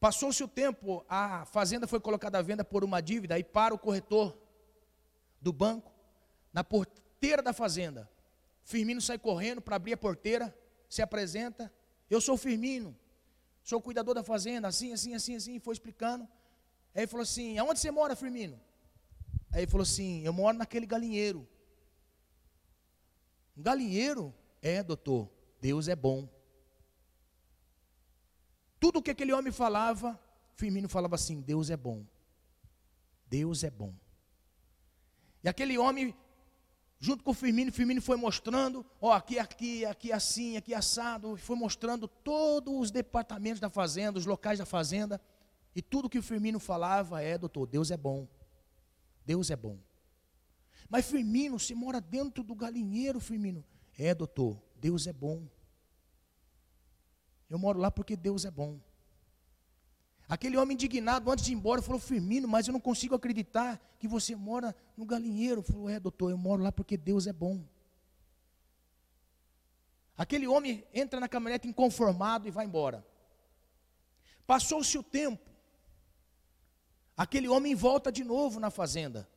[SPEAKER 1] Passou-se o tempo, a fazenda foi colocada à venda por uma dívida, aí para o corretor do banco, na porteira da fazenda. Firmino sai correndo para abrir a porteira, se apresenta. Eu sou Firmino, sou cuidador da fazenda, assim, assim, assim, assim, foi explicando. Aí ele falou assim: aonde você mora, Firmino? Aí ele falou assim: eu moro naquele galinheiro. Um galinheiro? É, doutor, Deus é bom. Tudo o que aquele homem falava, Firmino falava assim: Deus é bom. Deus é bom. E aquele homem, junto com o Firmino, Firmino foi mostrando, ó, aqui, aqui, aqui assim, aqui assado, foi mostrando todos os departamentos da fazenda, os locais da fazenda, e tudo que o Firmino falava é, doutor, Deus é bom. Deus é bom. Mas Firmino, você mora dentro do galinheiro, Firmino. É, doutor, Deus é bom. Eu moro lá porque Deus é bom. Aquele homem indignado, antes de ir embora, falou: Firmino, mas eu não consigo acreditar que você mora no galinheiro. Falou: É, doutor, eu moro lá porque Deus é bom. Aquele homem entra na caminhonete inconformado e vai embora. Passou-se o tempo. Aquele homem volta de novo na fazenda.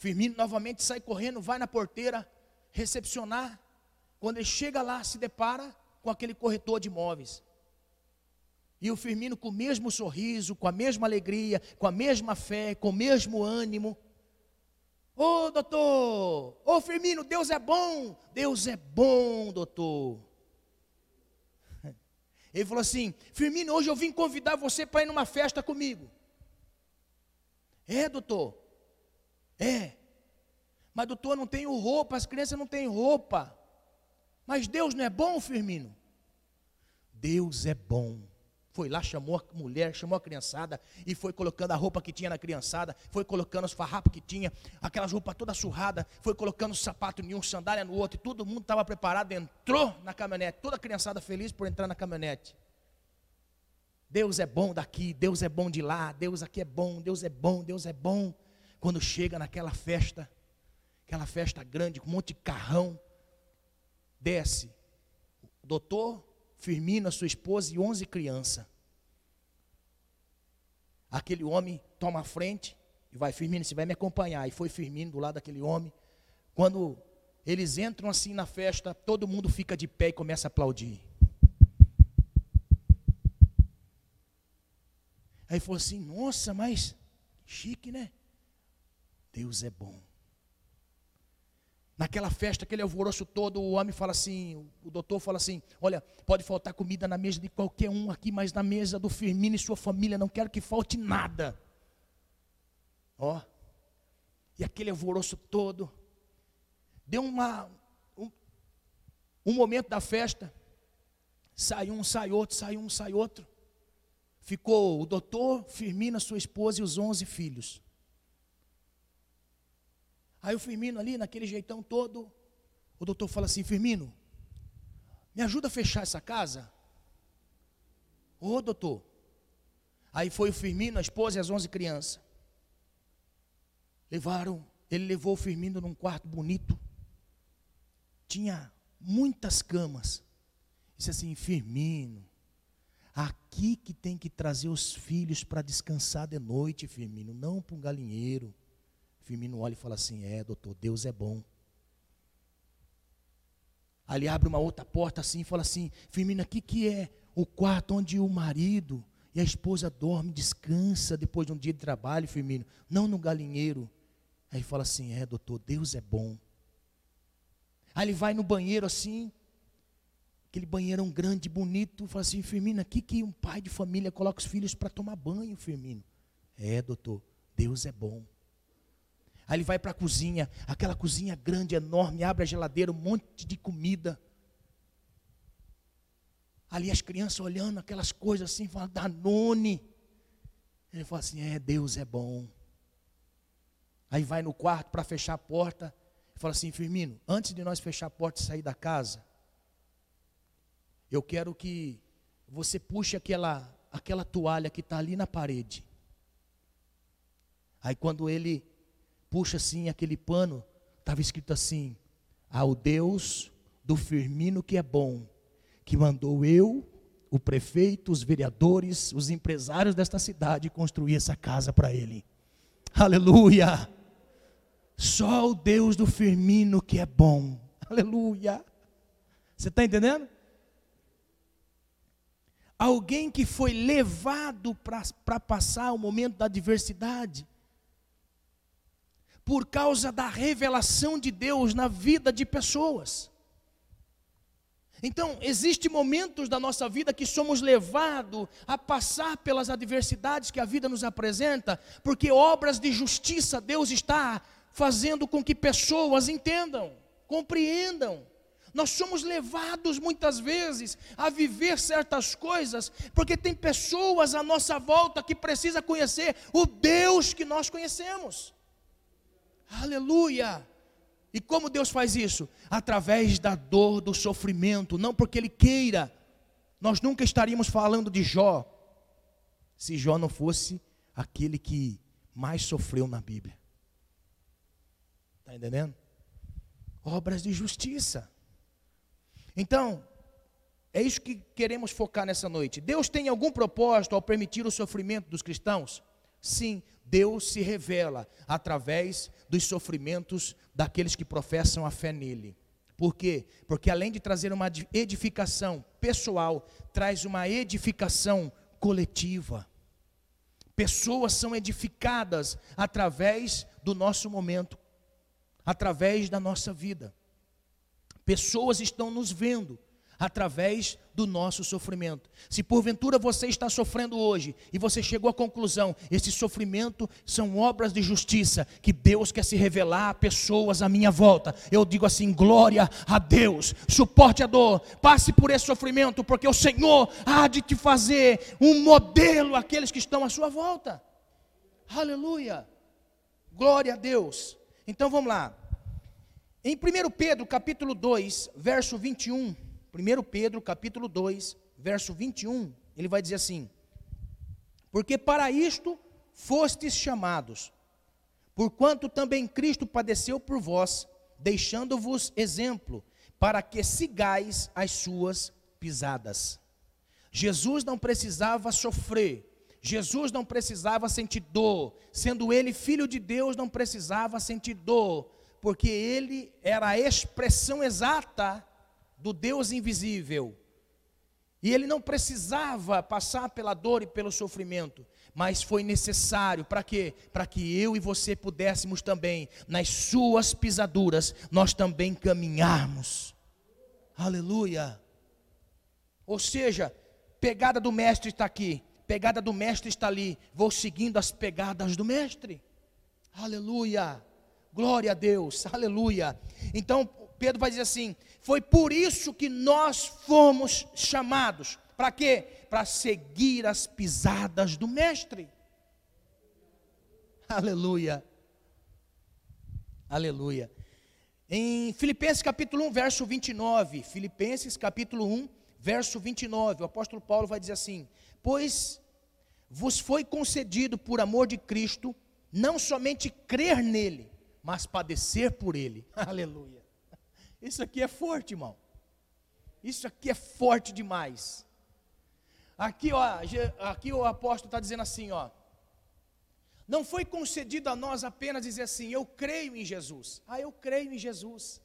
[SPEAKER 1] Firmino novamente sai correndo, vai na porteira recepcionar. Quando ele chega lá, se depara com aquele corretor de imóveis. E o Firmino, com o mesmo sorriso, com a mesma alegria, com a mesma fé, com o mesmo ânimo. Ô oh, doutor, ô oh, Firmino, Deus é bom, Deus é bom, doutor. Ele falou assim: Firmino, hoje eu vim convidar você para ir numa festa comigo. É, doutor. É. Mas, doutor, não tenho roupa, as crianças não têm roupa. Mas Deus não é bom, Firmino? Deus é bom. Foi lá, chamou a mulher, chamou a criançada e foi colocando a roupa que tinha na criançada, foi colocando os farrapos que tinha, aquelas roupas toda surrada, foi colocando sapato em um, sandália no outro, e todo mundo estava preparado, entrou na caminhonete, toda a criançada feliz por entrar na caminhonete. Deus é bom daqui, Deus é bom de lá, Deus aqui é bom, Deus é bom, Deus é bom. Quando chega naquela festa, aquela festa grande, com um monte de carrão, desce o doutor Firmino, a sua esposa e onze crianças. Aquele homem toma a frente e vai, Firmino, você vai me acompanhar. E foi Firmino do lado daquele homem. Quando eles entram assim na festa, todo mundo fica de pé e começa a aplaudir. Aí falou assim: Nossa, mas chique, né? Deus é bom. Naquela festa, aquele alvoroço todo, o homem fala assim, o doutor fala assim: Olha, pode faltar comida na mesa de qualquer um aqui, mas na mesa do Firmino e sua família não quero que falte nada. Ó, e aquele alvoroço todo, Deu uma, um, um momento da festa. Sai um, sai outro, sai um, sai outro. Ficou o doutor, Firmino, sua esposa e os onze filhos. Aí o Firmino ali, naquele jeitão todo, o doutor fala assim: Firmino, me ajuda a fechar essa casa? Ô oh, doutor. Aí foi o Firmino, a esposa e as onze crianças. Levaram, ele levou o Firmino num quarto bonito. Tinha muitas camas. Disse assim: Firmino, aqui que tem que trazer os filhos para descansar de noite, Firmino, não para um galinheiro. Firmino olha e fala assim: É, doutor, Deus é bom. Ali abre uma outra porta assim e fala assim: Firmino, aqui que é o quarto onde o marido e a esposa dorme, descansa depois de um dia de trabalho, Firmino, não no galinheiro. Aí fala assim: É, doutor, Deus é bom. Aí ele vai no banheiro assim, aquele banheirão grande, bonito, fala assim: Firmino, aqui que um pai de família coloca os filhos para tomar banho, Firmino. É, doutor, Deus é bom. Aí ele vai para a cozinha, aquela cozinha grande, enorme, abre a geladeira, um monte de comida. Ali as crianças olhando aquelas coisas assim, falando, Danone. Ele fala assim: é, Deus é bom. Aí vai no quarto para fechar a porta. E fala assim: Firmino, antes de nós fechar a porta e sair da casa, eu quero que você puxe aquela, aquela toalha que está ali na parede. Aí quando ele puxa assim aquele pano, estava escrito assim: ao Deus do Firmino que é bom, que mandou eu, o prefeito, os vereadores, os empresários desta cidade construir essa casa para ele. Aleluia! Só o Deus do Firmino que é bom. Aleluia! Você está entendendo? Alguém que foi levado para passar o momento da adversidade por causa da revelação de Deus na vida de pessoas. Então, existem momentos da nossa vida que somos levados a passar pelas adversidades que a vida nos apresenta, porque obras de justiça Deus está fazendo com que pessoas entendam, compreendam. Nós somos levados muitas vezes a viver certas coisas, porque tem pessoas à nossa volta que precisam conhecer o Deus que nós conhecemos. Aleluia! E como Deus faz isso? Através da dor, do sofrimento, não porque Ele queira. Nós nunca estaríamos falando de Jó, se Jó não fosse aquele que mais sofreu na Bíblia. Está entendendo? Obras de justiça. Então, é isso que queremos focar nessa noite. Deus tem algum propósito ao permitir o sofrimento dos cristãos? Sim, Deus se revela através dos sofrimentos daqueles que professam a fé nele. Por quê? Porque além de trazer uma edificação pessoal, traz uma edificação coletiva. Pessoas são edificadas através do nosso momento, através da nossa vida. Pessoas estão nos vendo através do nosso sofrimento. Se porventura você está sofrendo hoje e você chegou à conclusão, esse sofrimento são obras de justiça que Deus quer se revelar a pessoas à minha volta. Eu digo assim: glória a Deus. Suporte a dor, passe por esse sofrimento, porque o Senhor há de te fazer um modelo àqueles que estão à sua volta. Aleluia. Glória a Deus. Então vamos lá. Em 1 Pedro, capítulo 2, verso 21, 1 Pedro capítulo 2, verso 21, ele vai dizer assim: Porque para isto fostes chamados, porquanto também Cristo padeceu por vós, deixando-vos exemplo, para que sigais as suas pisadas. Jesus não precisava sofrer, Jesus não precisava sentir dor, sendo ele filho de Deus, não precisava sentir dor, porque ele era a expressão exata do Deus invisível. E ele não precisava passar pela dor e pelo sofrimento, mas foi necessário para quê? Para que eu e você pudéssemos também, nas suas pisaduras, nós também caminharmos. Aleluia. Ou seja, pegada do mestre está aqui, pegada do mestre está ali, vou seguindo as pegadas do mestre. Aleluia. Glória a Deus, aleluia. Então Pedro vai dizer assim: foi por isso que nós fomos chamados. Para quê? Para seguir as pisadas do Mestre. Aleluia. Aleluia. Em Filipenses capítulo 1, verso 29, Filipenses capítulo 1, verso 29, o apóstolo Paulo vai dizer assim: Pois vos foi concedido por amor de Cristo, não somente crer nele, mas padecer por ele. Aleluia. Isso aqui é forte, irmão. Isso aqui é forte demais. Aqui, ó, aqui o apóstolo está dizendo assim, ó. Não foi concedido a nós apenas dizer assim, eu creio em Jesus. Ah, eu creio em Jesus.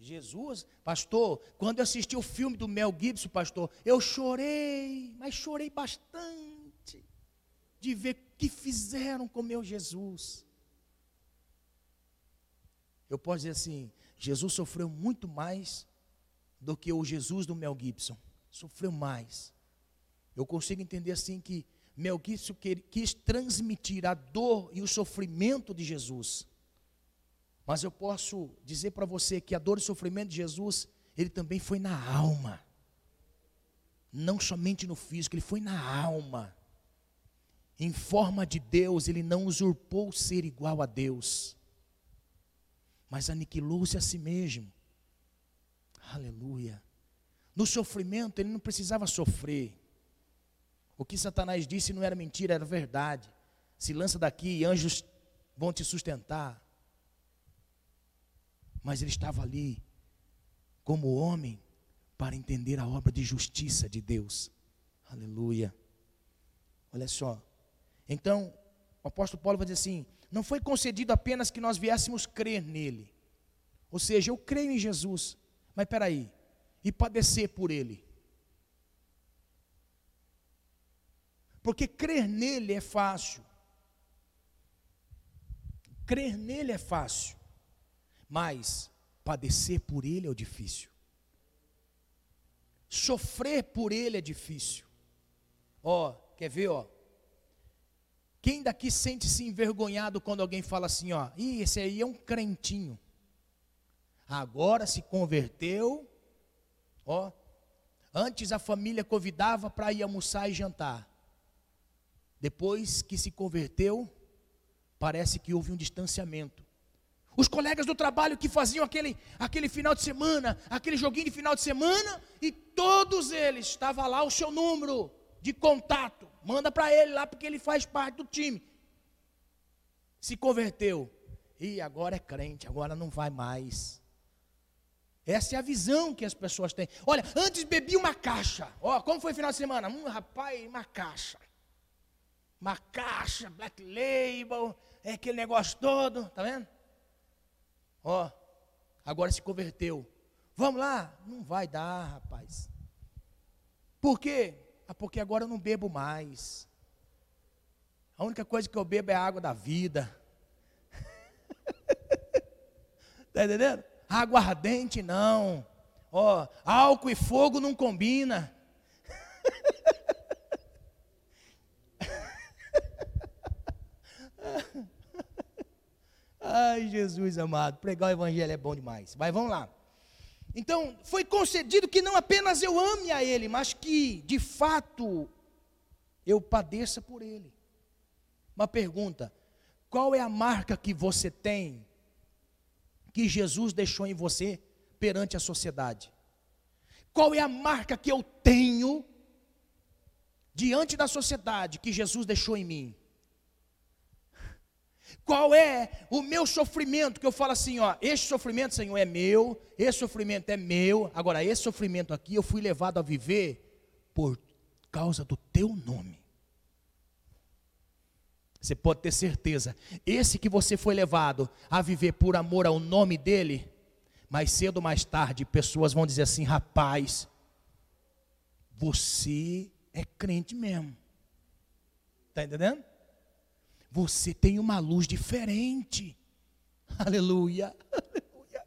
[SPEAKER 1] Jesus, pastor, quando eu assisti o filme do Mel Gibson, pastor, eu chorei, mas chorei bastante de ver o que fizeram com meu Jesus. Eu posso dizer assim, Jesus sofreu muito mais do que o Jesus do Mel Gibson. Sofreu mais. Eu consigo entender assim que Mel Gibson quis transmitir a dor e o sofrimento de Jesus. Mas eu posso dizer para você que a dor e o sofrimento de Jesus, ele também foi na alma. Não somente no físico, ele foi na alma. Em forma de Deus, ele não usurpou ser igual a Deus, mas aniquilou-se a si mesmo. Aleluia. No sofrimento, ele não precisava sofrer. O que Satanás disse não era mentira, era verdade. Se lança daqui e anjos vão te sustentar. Mas ele estava ali como homem para entender a obra de justiça de Deus. Aleluia. Olha só. Então, o apóstolo Paulo vai dizer assim: não foi concedido apenas que nós viéssemos crer nele. Ou seja, eu creio em Jesus, mas peraí, e padecer por ele. Porque crer nele é fácil. Crer nele é fácil. Mas padecer por ele é o difícil. Sofrer por ele é difícil. Ó, quer ver, ó? Quem daqui sente-se envergonhado quando alguém fala assim, ó, Ih, esse aí é um crentinho. Agora se converteu, ó. Antes a família convidava para ir almoçar e jantar. Depois que se converteu, parece que houve um distanciamento. Os colegas do trabalho que faziam aquele, aquele final de semana, aquele joguinho de final de semana, e todos eles, estava lá o seu número de contato. Manda para ele lá, porque ele faz parte do time. Se converteu. E agora é crente, agora não vai mais. Essa é a visão que as pessoas têm. Olha, antes bebia uma caixa. Ó, como foi o final de semana? Hum, rapaz, uma caixa uma caixa, black label, é aquele negócio todo, tá vendo? Ó, agora se converteu. Vamos lá? Não vai dar, rapaz. Por quê? Ah, porque agora eu não bebo mais. A única coisa que eu bebo é a água da vida. tá entendendo? Água ardente não. Ó, álcool e fogo não combina. Ai, Jesus amado, pregar o evangelho é bom demais. Mas vamos lá. Então, foi concedido que não apenas eu ame a Ele, mas que, de fato, eu padeça por Ele. Uma pergunta: qual é a marca que você tem que Jesus deixou em você perante a sociedade? Qual é a marca que eu tenho diante da sociedade que Jesus deixou em mim? Qual é o meu sofrimento? Que eu falo assim, ó, este sofrimento, Senhor, é meu, esse sofrimento é meu. Agora, esse sofrimento aqui eu fui levado a viver por causa do teu nome. Você pode ter certeza, esse que você foi levado a viver por amor ao nome dele, mais cedo ou mais tarde, pessoas vão dizer assim: rapaz, você é crente mesmo. Está entendendo? Você tem uma luz diferente. Aleluia. Aleluia.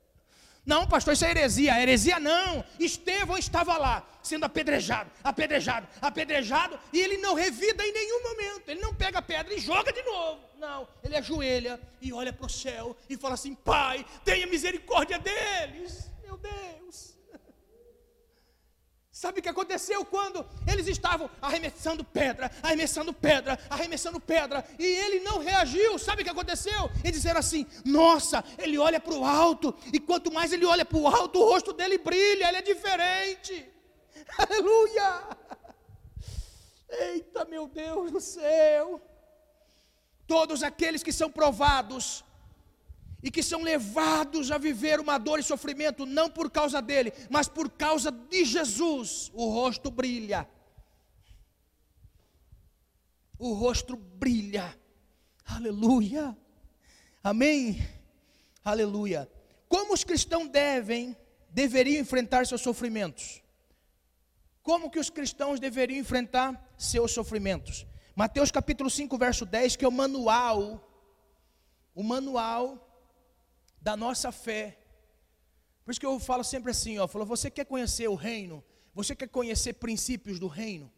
[SPEAKER 1] Não, pastor, isso é heresia. Heresia não. Estevão estava lá, sendo apedrejado, apedrejado, apedrejado, e ele não revida em nenhum momento. Ele não pega a pedra e joga de novo. Não, ele ajoelha e olha para o céu e fala assim: Pai, tenha misericórdia deles. Meu Deus. Sabe o que aconteceu quando eles estavam arremessando pedra, arremessando pedra, arremessando pedra, e ele não reagiu? Sabe o que aconteceu? Eles disseram assim: Nossa, ele olha para o alto, e quanto mais ele olha para o alto, o rosto dele brilha, ele é diferente. Aleluia! Eita, meu Deus do céu! Todos aqueles que são provados e que são levados a viver uma dor e sofrimento, não por causa dele, mas por causa de Jesus, o rosto brilha. O rosto brilha. Aleluia. Amém. Aleluia. Como os cristãos devem, deveriam enfrentar seus sofrimentos? Como que os cristãos deveriam enfrentar seus sofrimentos? Mateus capítulo 5, verso 10, que é o manual, o manual da nossa fé. Por isso que eu falo sempre assim, ó, falou, você quer conhecer o reino? Você quer conhecer princípios do reino?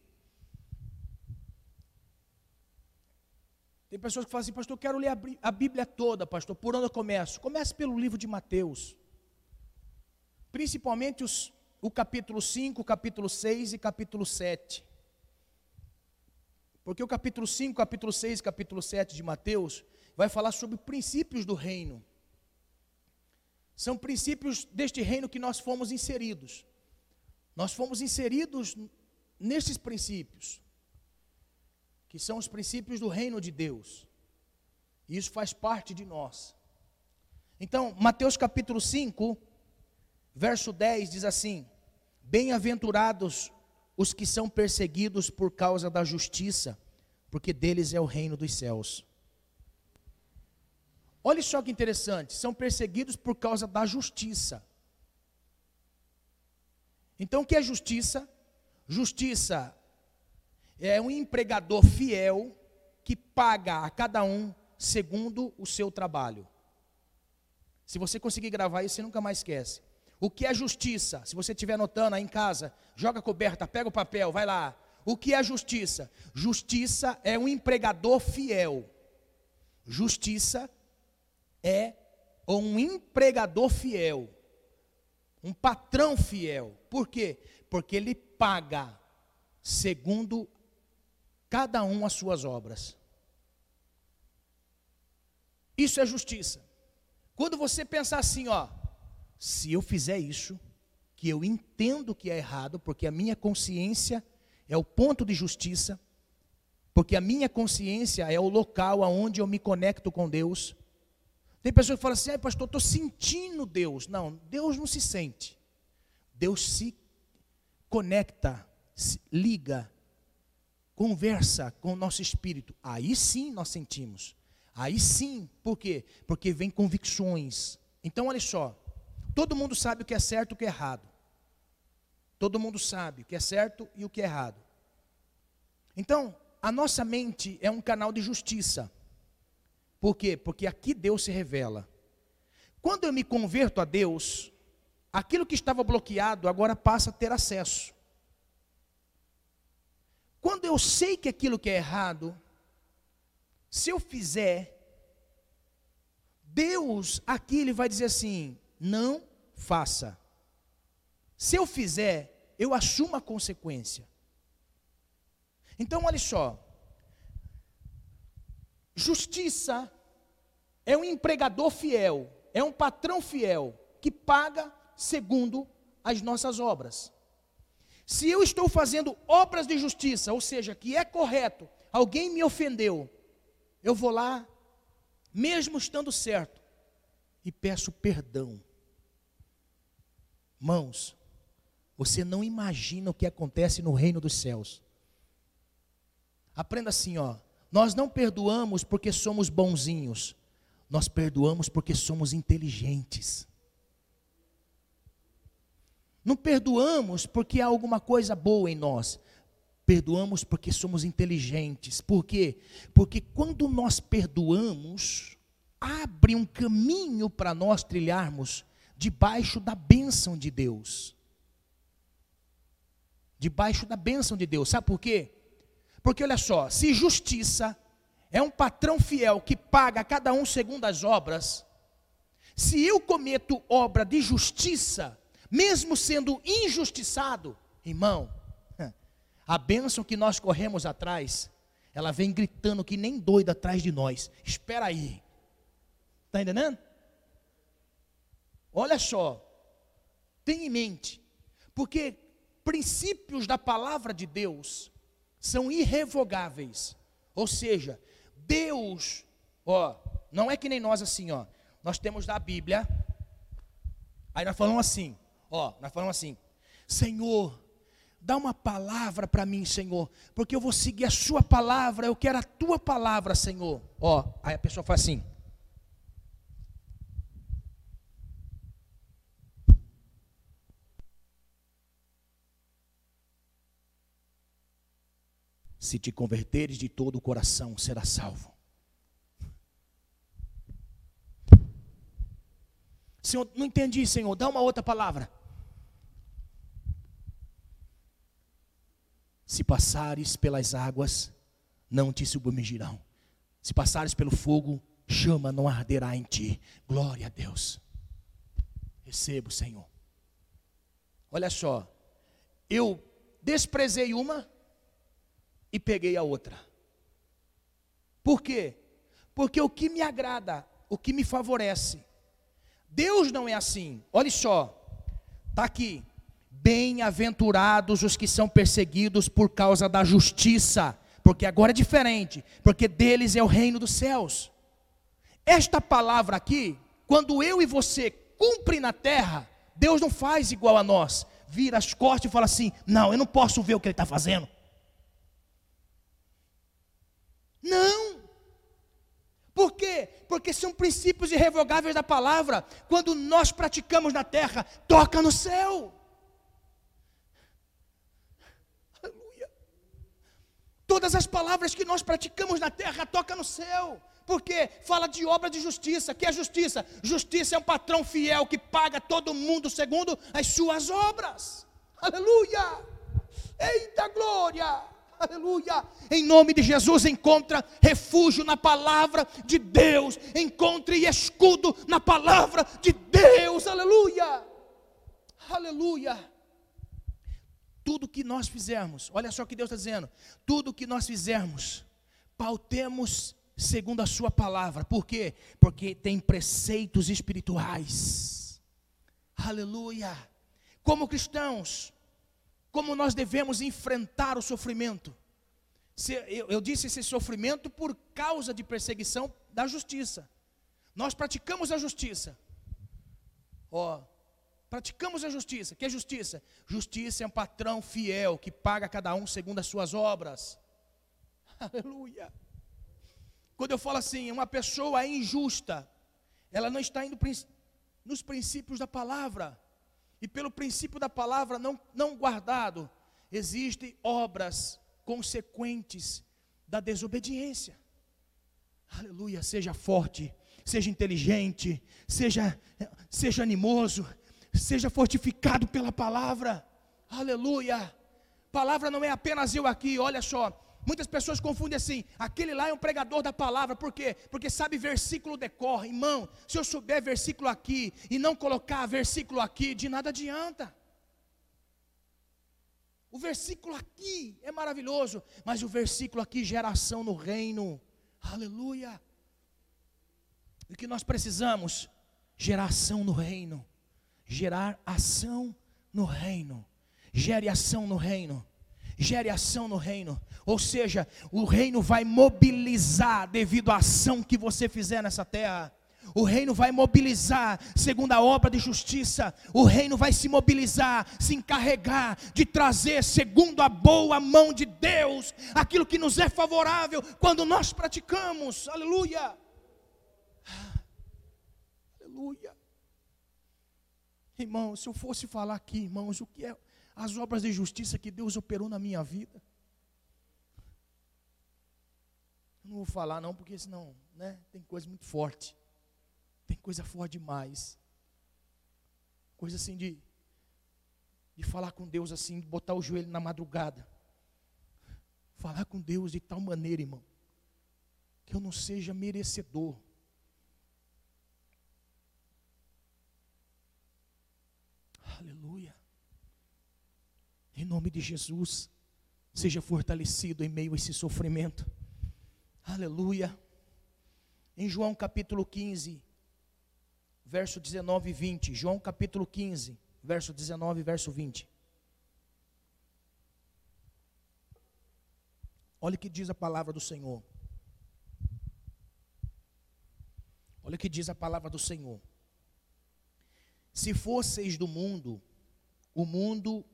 [SPEAKER 1] Tem pessoas que falam assim, pastor, eu quero ler a Bíblia toda, pastor. Por onde eu começo? Comece pelo livro de Mateus. Principalmente os, o capítulo 5, capítulo 6 e capítulo 7. Porque o capítulo 5, capítulo 6 e capítulo 7 de Mateus vai falar sobre princípios do reino. São princípios deste reino que nós fomos inseridos. Nós fomos inseridos nesses princípios, que são os princípios do reino de Deus. E isso faz parte de nós. Então, Mateus capítulo 5, verso 10 diz assim: Bem-aventurados os que são perseguidos por causa da justiça, porque deles é o reino dos céus. Olha só que interessante, são perseguidos por causa da justiça. Então, o que é justiça? Justiça é um empregador fiel que paga a cada um segundo o seu trabalho. Se você conseguir gravar isso, você nunca mais esquece. O que é justiça? Se você estiver anotando aí em casa, joga a coberta, pega o papel, vai lá. O que é justiça? Justiça é um empregador fiel. Justiça é um empregador fiel, um patrão fiel. Por quê? Porque ele paga segundo cada um as suas obras. Isso é justiça. Quando você pensar assim, ó, se eu fizer isso, que eu entendo que é errado, porque a minha consciência é o ponto de justiça, porque a minha consciência é o local aonde eu me conecto com Deus. Tem pessoas que falam assim, ah, pastor, estou sentindo Deus. Não, Deus não se sente. Deus se conecta, se liga, conversa com o nosso espírito. Aí sim nós sentimos. Aí sim, por quê? Porque vem convicções. Então, olha só, todo mundo sabe o que é certo e o que é errado. Todo mundo sabe o que é certo e o que é errado. Então, a nossa mente é um canal de justiça. Por quê? Porque aqui Deus se revela. Quando eu me converto a Deus, aquilo que estava bloqueado agora passa a ter acesso. Quando eu sei que aquilo que é errado, se eu fizer, Deus aqui ele vai dizer assim: não faça. Se eu fizer, eu assumo a consequência. Então, olha só, Justiça é um empregador fiel, é um patrão fiel que paga segundo as nossas obras. Se eu estou fazendo obras de justiça, ou seja, que é correto, alguém me ofendeu, eu vou lá, mesmo estando certo, e peço perdão. Mãos, você não imagina o que acontece no reino dos céus. Aprenda assim, ó. Nós não perdoamos porque somos bonzinhos, nós perdoamos porque somos inteligentes. Não perdoamos porque há alguma coisa boa em nós, perdoamos porque somos inteligentes. Por quê? Porque quando nós perdoamos, abre um caminho para nós trilharmos debaixo da bênção de Deus. Debaixo da bênção de Deus. Sabe por quê? Porque olha só, se justiça é um patrão fiel que paga cada um segundo as obras, se eu cometo obra de justiça, mesmo sendo injustiçado, irmão, a bênção que nós corremos atrás, ela vem gritando que nem doida atrás de nós. Espera aí. Está entendendo? Olha só, tenha em mente, porque princípios da palavra de Deus são irrevogáveis. Ou seja, Deus, ó, não é que nem nós assim, ó. Nós temos da Bíblia. Aí nós falamos assim, ó, nós falamos assim: Senhor, dá uma palavra para mim, Senhor, porque eu vou seguir a sua palavra, eu quero a tua palavra, Senhor. Ó, aí a pessoa faz assim: Se te converteres de todo o coração, será salvo. Senhor, não entendi, Senhor, dá uma outra palavra. Se passares pelas águas, não te submergirão. Se passares pelo fogo, chama não arderá em ti. Glória a Deus. Recebo, Senhor. Olha só, eu desprezei uma, e peguei a outra. Por quê? Porque o que me agrada, o que me favorece. Deus não é assim. Olha só, está aqui. Bem-aventurados os que são perseguidos por causa da justiça, porque agora é diferente, porque deles é o reino dos céus. Esta palavra aqui, quando eu e você cumpre na terra, Deus não faz igual a nós. Vira as costas e fala assim: Não, eu não posso ver o que ele está fazendo. Não. Por quê? Porque são princípios irrevogáveis da palavra. Quando nós praticamos na terra, toca no céu. Aleluia. Todas as palavras que nós praticamos na terra toca no céu. Porque fala de obra de justiça. Que é justiça? Justiça é um patrão fiel que paga todo mundo segundo as suas obras. Aleluia. Eita glória aleluia. Em nome de Jesus, encontra refúgio na palavra de Deus, encontre escudo na palavra de Deus, aleluia, aleluia. Tudo que nós fizermos, olha só o que Deus está dizendo: tudo que nós fizermos, pautemos segundo a Sua palavra, por quê? Porque tem preceitos espirituais, aleluia. Como cristãos, como nós devemos enfrentar o sofrimento. Eu disse esse sofrimento por causa de perseguição da justiça. Nós praticamos a justiça. Ó, praticamos a justiça. Que é justiça? Justiça é um patrão fiel que paga cada um segundo as suas obras. Aleluia. Quando eu falo assim, uma pessoa injusta, ela não está indo nos princípios da palavra e pelo princípio da palavra não, não guardado, existem obras consequentes da desobediência. Aleluia, seja forte, seja inteligente, seja, seja animoso, seja fortificado pela palavra. Aleluia. Palavra não é apenas eu aqui, olha só. Muitas pessoas confundem assim: aquele lá é um pregador da palavra, por quê? Porque sabe versículo decorre, irmão. Se eu souber versículo aqui e não colocar versículo aqui, de nada adianta. O versículo aqui é maravilhoso, mas o versículo aqui gera ação no reino. Aleluia. O que nós precisamos? Gerar ação no reino. Gerar ação no reino. Gere ação no reino gere ação no reino. Ou seja, o reino vai mobilizar devido à ação que você fizer nessa terra. O reino vai mobilizar, segundo a obra de justiça, o reino vai se mobilizar, se encarregar de trazer, segundo a boa mão de Deus, aquilo que nos é favorável quando nós praticamos. Aleluia! Aleluia! Irmãos, se eu fosse falar aqui, irmãos, o que é as obras de justiça que Deus operou na minha vida. não vou falar não, porque senão, né, tem coisa muito forte. Tem coisa forte demais. Coisa assim de, de falar com Deus assim, botar o joelho na madrugada. Falar com Deus de tal maneira, irmão, que eu não seja merecedor. Aleluia. Em nome de Jesus, seja fortalecido em meio a esse sofrimento. Aleluia. Em João capítulo 15, verso 19 e 20. João capítulo 15, verso 19 e verso 20. Olha o que diz a palavra do Senhor. Olha o que diz a palavra do Senhor. Se fosseis do mundo, o mundo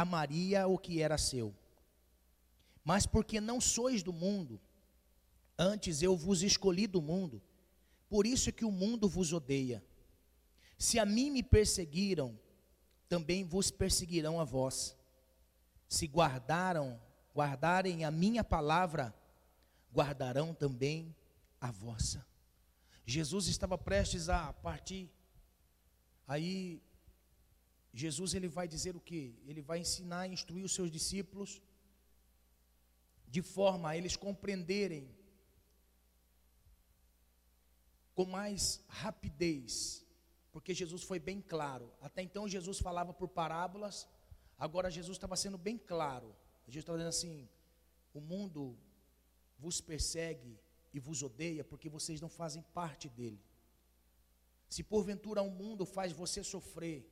[SPEAKER 1] amaria o que era seu. Mas porque não sois do mundo, antes eu vos escolhi do mundo, por isso que o mundo vos odeia. Se a mim me perseguiram, também vos perseguirão a vós. Se guardaram guardarem a minha palavra, guardarão também a vossa. Jesus estava prestes a partir. Aí Jesus ele vai dizer o que? Ele vai ensinar e instruir os seus discípulos de forma a eles compreenderem com mais rapidez, porque Jesus foi bem claro. Até então Jesus falava por parábolas, agora Jesus estava sendo bem claro. Jesus está dizendo assim: o mundo vos persegue e vos odeia porque vocês não fazem parte dele. Se porventura o mundo faz você sofrer,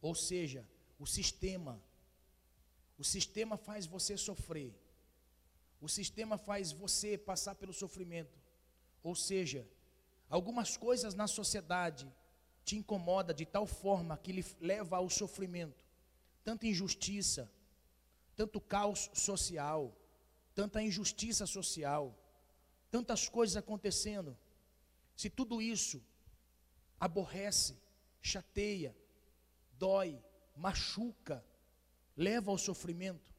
[SPEAKER 1] ou seja, o sistema, o sistema faz você sofrer, o sistema faz você passar pelo sofrimento, ou seja, algumas coisas na sociedade te incomoda de tal forma que lhe leva ao sofrimento, tanta injustiça, tanto caos social, tanta injustiça social, tantas coisas acontecendo. Se tudo isso aborrece, chateia, dói, machuca, leva ao sofrimento,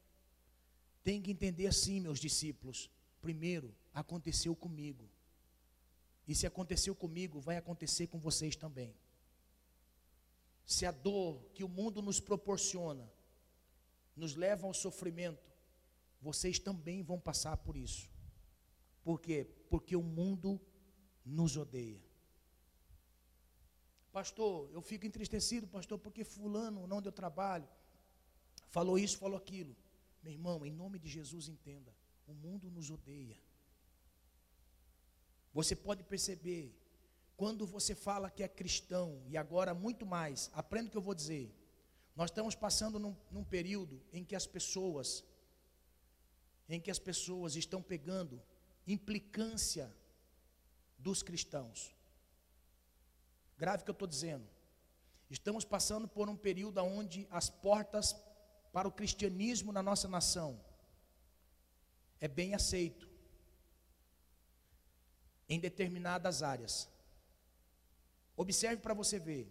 [SPEAKER 1] tem que entender assim, meus discípulos. Primeiro, aconteceu comigo. E se aconteceu comigo, vai acontecer com vocês também. Se a dor que o mundo nos proporciona nos levam ao sofrimento, vocês também vão passar por isso. Por quê? Porque o mundo nos odeia. Pastor, eu fico entristecido, pastor, porque fulano não deu trabalho. Falou isso, falou aquilo. Meu irmão, em nome de Jesus, entenda: o mundo nos odeia. Você pode perceber, quando você fala que é cristão, e agora muito mais, aprenda o que eu vou dizer. Nós estamos passando num, num período em que as pessoas, em que as pessoas estão pegando implicância dos cristãos. Grave o que eu estou dizendo. Estamos passando por um período onde as portas para o cristianismo na nossa nação é bem aceito em determinadas áreas. Observe para você ver.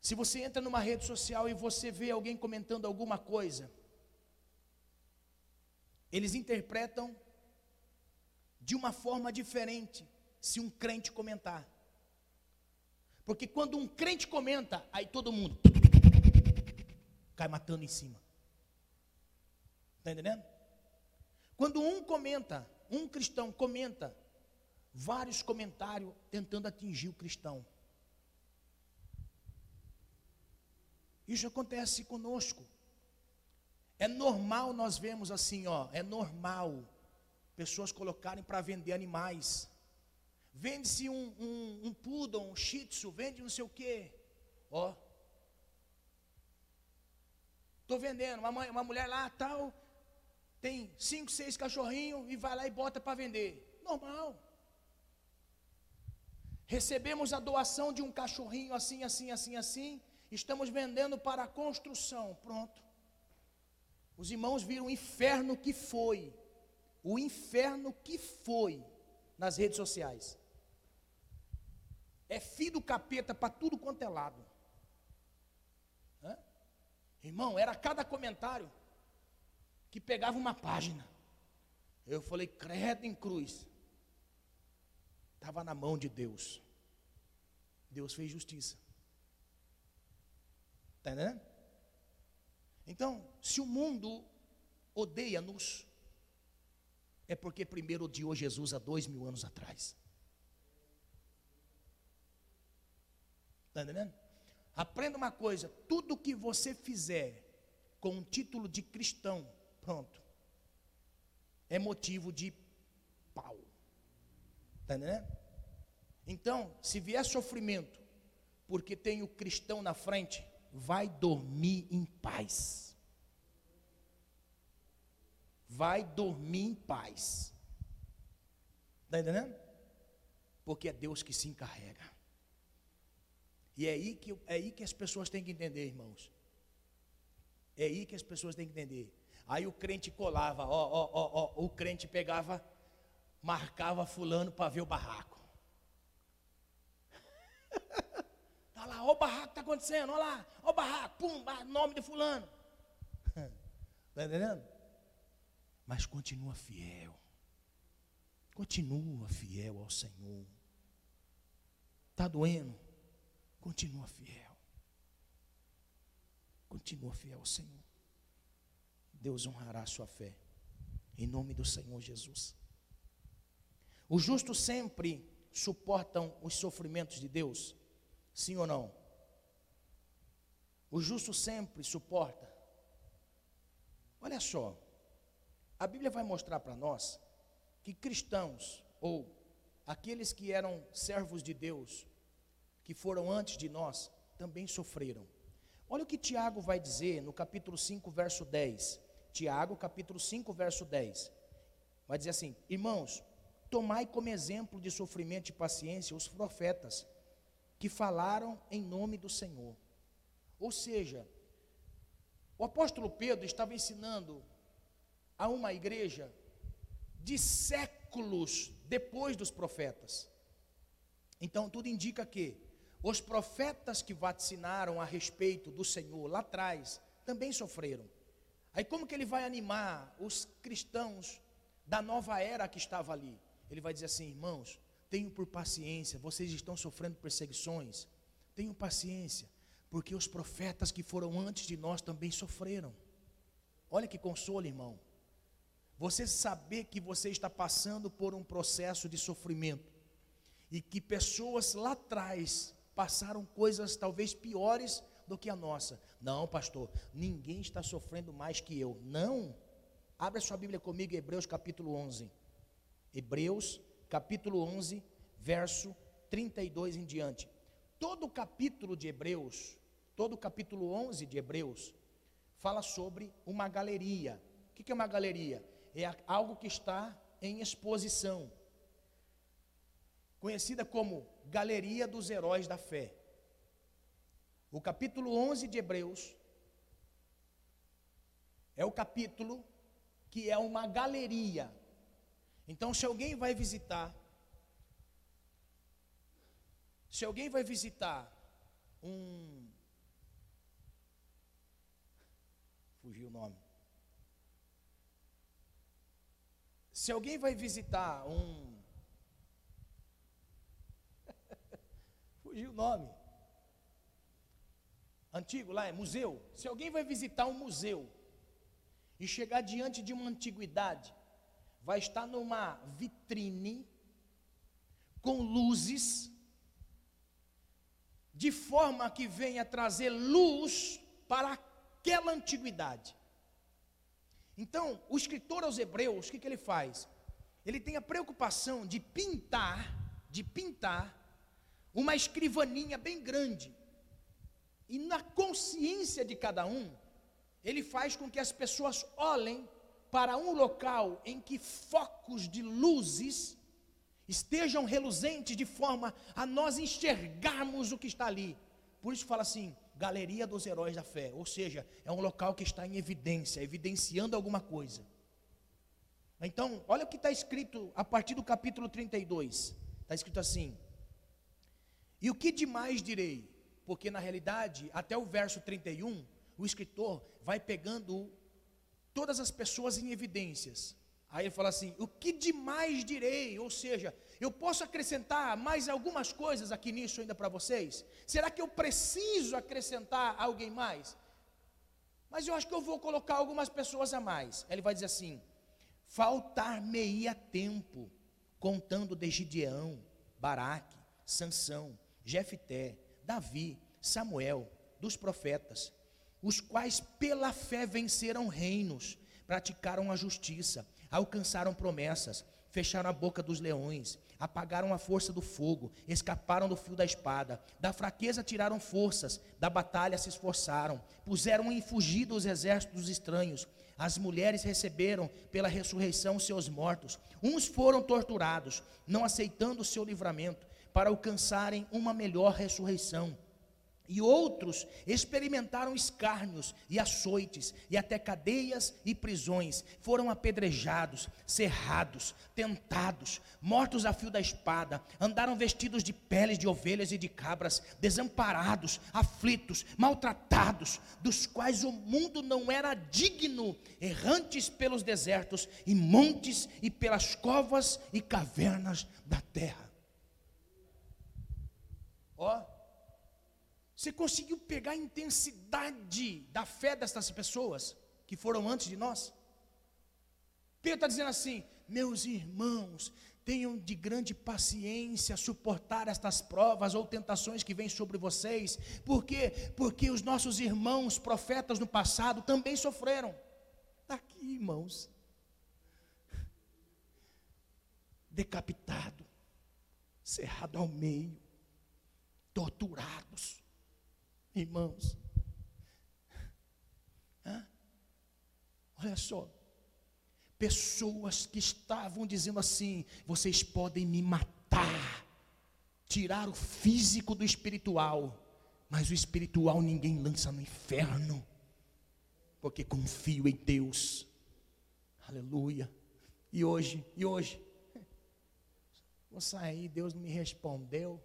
[SPEAKER 1] Se você entra numa rede social e você vê alguém comentando alguma coisa, eles interpretam de uma forma diferente se um crente comentar. Porque quando um crente comenta, aí todo mundo cai matando em cima. Está entendendo? Quando um comenta, um cristão comenta, vários comentários tentando atingir o cristão. Isso acontece conosco. É normal nós vemos assim, ó, é normal pessoas colocarem para vender animais. Vende-se um, um, um poodle, um shih tzu, vende não sei o quê. Ó. Estou vendendo, uma, uma mulher lá tal, tem cinco, seis cachorrinhos e vai lá e bota para vender. Normal. Recebemos a doação de um cachorrinho assim, assim, assim, assim estamos vendendo para a construção. Pronto. Os irmãos viram o inferno que foi, o inferno que foi nas redes sociais. É filho do capeta para tudo quanto é lado. Hã? Irmão, era cada comentário que pegava uma página. Eu falei, credo em cruz. Estava na mão de Deus. Deus fez justiça. Está entendendo? Então, se o mundo odeia-nos, é porque primeiro odiou Jesus há dois mil anos atrás. Está entendendo? Aprenda uma coisa: tudo que você fizer com um título de cristão, pronto, é motivo de pau. Está entendendo? Então, se vier sofrimento, porque tem o cristão na frente, vai dormir em paz. Vai dormir em paz. Está entendendo? Porque é Deus que se encarrega. E é aí que, é aí que as pessoas têm que entender, irmãos. É aí que as pessoas têm que entender. Aí o crente colava, ó, ó, ó, ó, o crente pegava, marcava fulano para ver o barraco. Olha lá, ó o barraco está acontecendo, olha lá, ó o barraco, pum, nome de fulano. Está entendendo? Mas continua fiel. Continua fiel ao Senhor. Está doendo? Continua fiel. Continua fiel ao Senhor. Deus honrará a sua fé. Em nome do Senhor Jesus. Os justos sempre suportam os sofrimentos de Deus? Sim ou não? O justo sempre suporta. Olha só, a Bíblia vai mostrar para nós que cristãos, ou aqueles que eram servos de Deus, que foram antes de nós, também sofreram. Olha o que Tiago vai dizer no capítulo 5, verso 10. Tiago, capítulo 5, verso 10. Vai dizer assim: Irmãos, tomai como exemplo de sofrimento e paciência os profetas que falaram em nome do Senhor. Ou seja, o apóstolo Pedro estava ensinando a uma igreja de séculos depois dos profetas. Então, tudo indica que os profetas que vaticinaram a respeito do Senhor lá atrás também sofreram. Aí como que ele vai animar os cristãos da nova era que estava ali? Ele vai dizer assim, irmãos, tenham por paciência, vocês estão sofrendo perseguições. Tenham paciência, porque os profetas que foram antes de nós também sofreram. Olha que consolo, irmão. Você saber que você está passando por um processo de sofrimento e que pessoas lá atrás passaram coisas talvez piores do que a nossa. Não, pastor, ninguém está sofrendo mais que eu. Não. Abra sua Bíblia comigo, Hebreus capítulo 11. Hebreus capítulo 11, verso 32 em diante. Todo o capítulo de Hebreus, todo o capítulo 11 de Hebreus, fala sobre uma galeria. O que é uma galeria? É algo que está em exposição conhecida como Galeria dos Heróis da Fé. O capítulo 11 de Hebreus é o capítulo que é uma galeria. Então, se alguém vai visitar, se alguém vai visitar um. Fugiu o nome. Se alguém vai visitar um fugiu o nome. Antigo lá é museu. Se alguém vai visitar um museu e chegar diante de uma antiguidade, vai estar numa vitrine com luzes, de forma que venha trazer luz para aquela antiguidade. Então, o escritor aos Hebreus, o que, que ele faz? Ele tem a preocupação de pintar, de pintar uma escrivaninha bem grande. E na consciência de cada um, ele faz com que as pessoas olhem para um local em que focos de luzes estejam reluzentes de forma a nós enxergarmos o que está ali. Por isso fala assim, galeria dos heróis da fé, ou seja, é um local que está em evidência, evidenciando alguma coisa. Então, olha o que está escrito a partir do capítulo 32. Está escrito assim: e o que demais direi? Porque na realidade, até o verso 31, o escritor vai pegando todas as pessoas em evidências. Aí ele fala assim: o que demais direi? Ou seja, eu posso acrescentar mais algumas coisas aqui nisso ainda para vocês? Será que eu preciso acrescentar alguém mais? Mas eu acho que eu vou colocar algumas pessoas a mais. Ele vai dizer assim: faltar-me-ia tempo, contando de Gideão, Baraque, Sansão, Jefté, Davi, Samuel, dos profetas, os quais pela fé venceram reinos, praticaram a justiça, alcançaram promessas, fecharam a boca dos leões, apagaram a força do fogo, escaparam do fio da espada, da fraqueza tiraram forças, da batalha se esforçaram, puseram em fugida os exércitos estranhos. As mulheres receberam pela ressurreição seus mortos. Uns foram torturados, não aceitando o seu livramento, para alcançarem uma melhor ressurreição. E outros experimentaram escárnios e açoites, e até cadeias e prisões, foram apedrejados, cerrados, tentados, mortos a fio da espada, andaram vestidos de peles de ovelhas e de cabras, desamparados, aflitos, maltratados, dos quais o mundo não era digno, errantes pelos desertos e montes e pelas covas e cavernas da terra. Ó, você conseguiu pegar a intensidade da fé dessas pessoas que foram antes de nós? Pedro está dizendo assim: meus irmãos, tenham de grande paciência suportar estas provas ou tentações que vêm sobre vocês, porque porque os nossos irmãos profetas no passado também sofreram. Está aqui, irmãos, decapitado, cerrado ao meio, torturados, irmãos. Hã? Olha só, pessoas que estavam dizendo assim: vocês podem me matar, tirar o físico do espiritual, mas o espiritual ninguém lança no inferno, porque confio em Deus. Aleluia. E hoje, e hoje, vou sair, Deus me respondeu.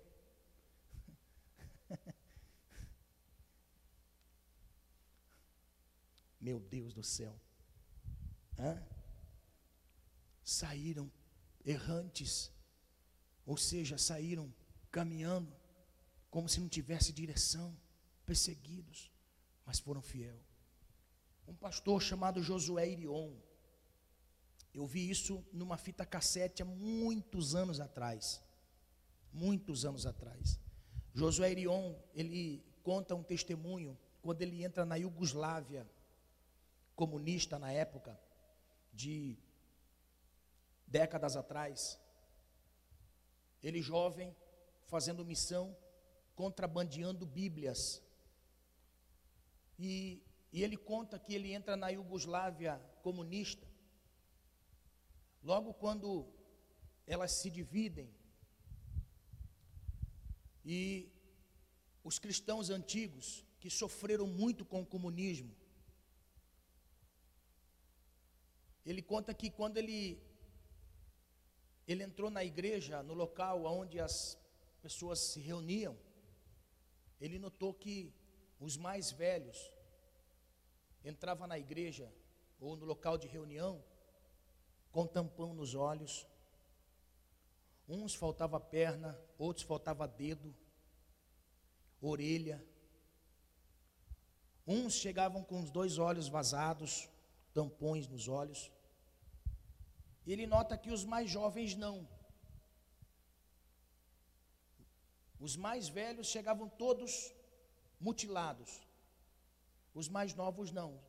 [SPEAKER 1] Meu Deus do céu. Hã? Saíram errantes, ou seja, saíram caminhando como se não tivesse direção, perseguidos, mas foram fiel. Um pastor chamado Josué Irion, eu vi isso numa fita cassete há muitos anos atrás. Muitos anos atrás. Josué Irion, ele conta um testemunho quando ele entra na Iugoslávia, comunista na época, de décadas atrás. Ele jovem, fazendo missão, contrabandeando Bíblias. E, e ele conta que ele entra na Iugoslávia comunista. Logo quando elas se dividem, e os cristãos antigos, que sofreram muito com o comunismo, Ele conta que quando ele ele entrou na igreja, no local onde as pessoas se reuniam, ele notou que os mais velhos entravam na igreja ou no local de reunião com tampão nos olhos. Uns faltava perna, outros faltava dedo, orelha. Uns chegavam com os dois olhos vazados, tampões nos olhos ele nota que os mais jovens não. Os mais velhos chegavam todos mutilados, os mais novos não.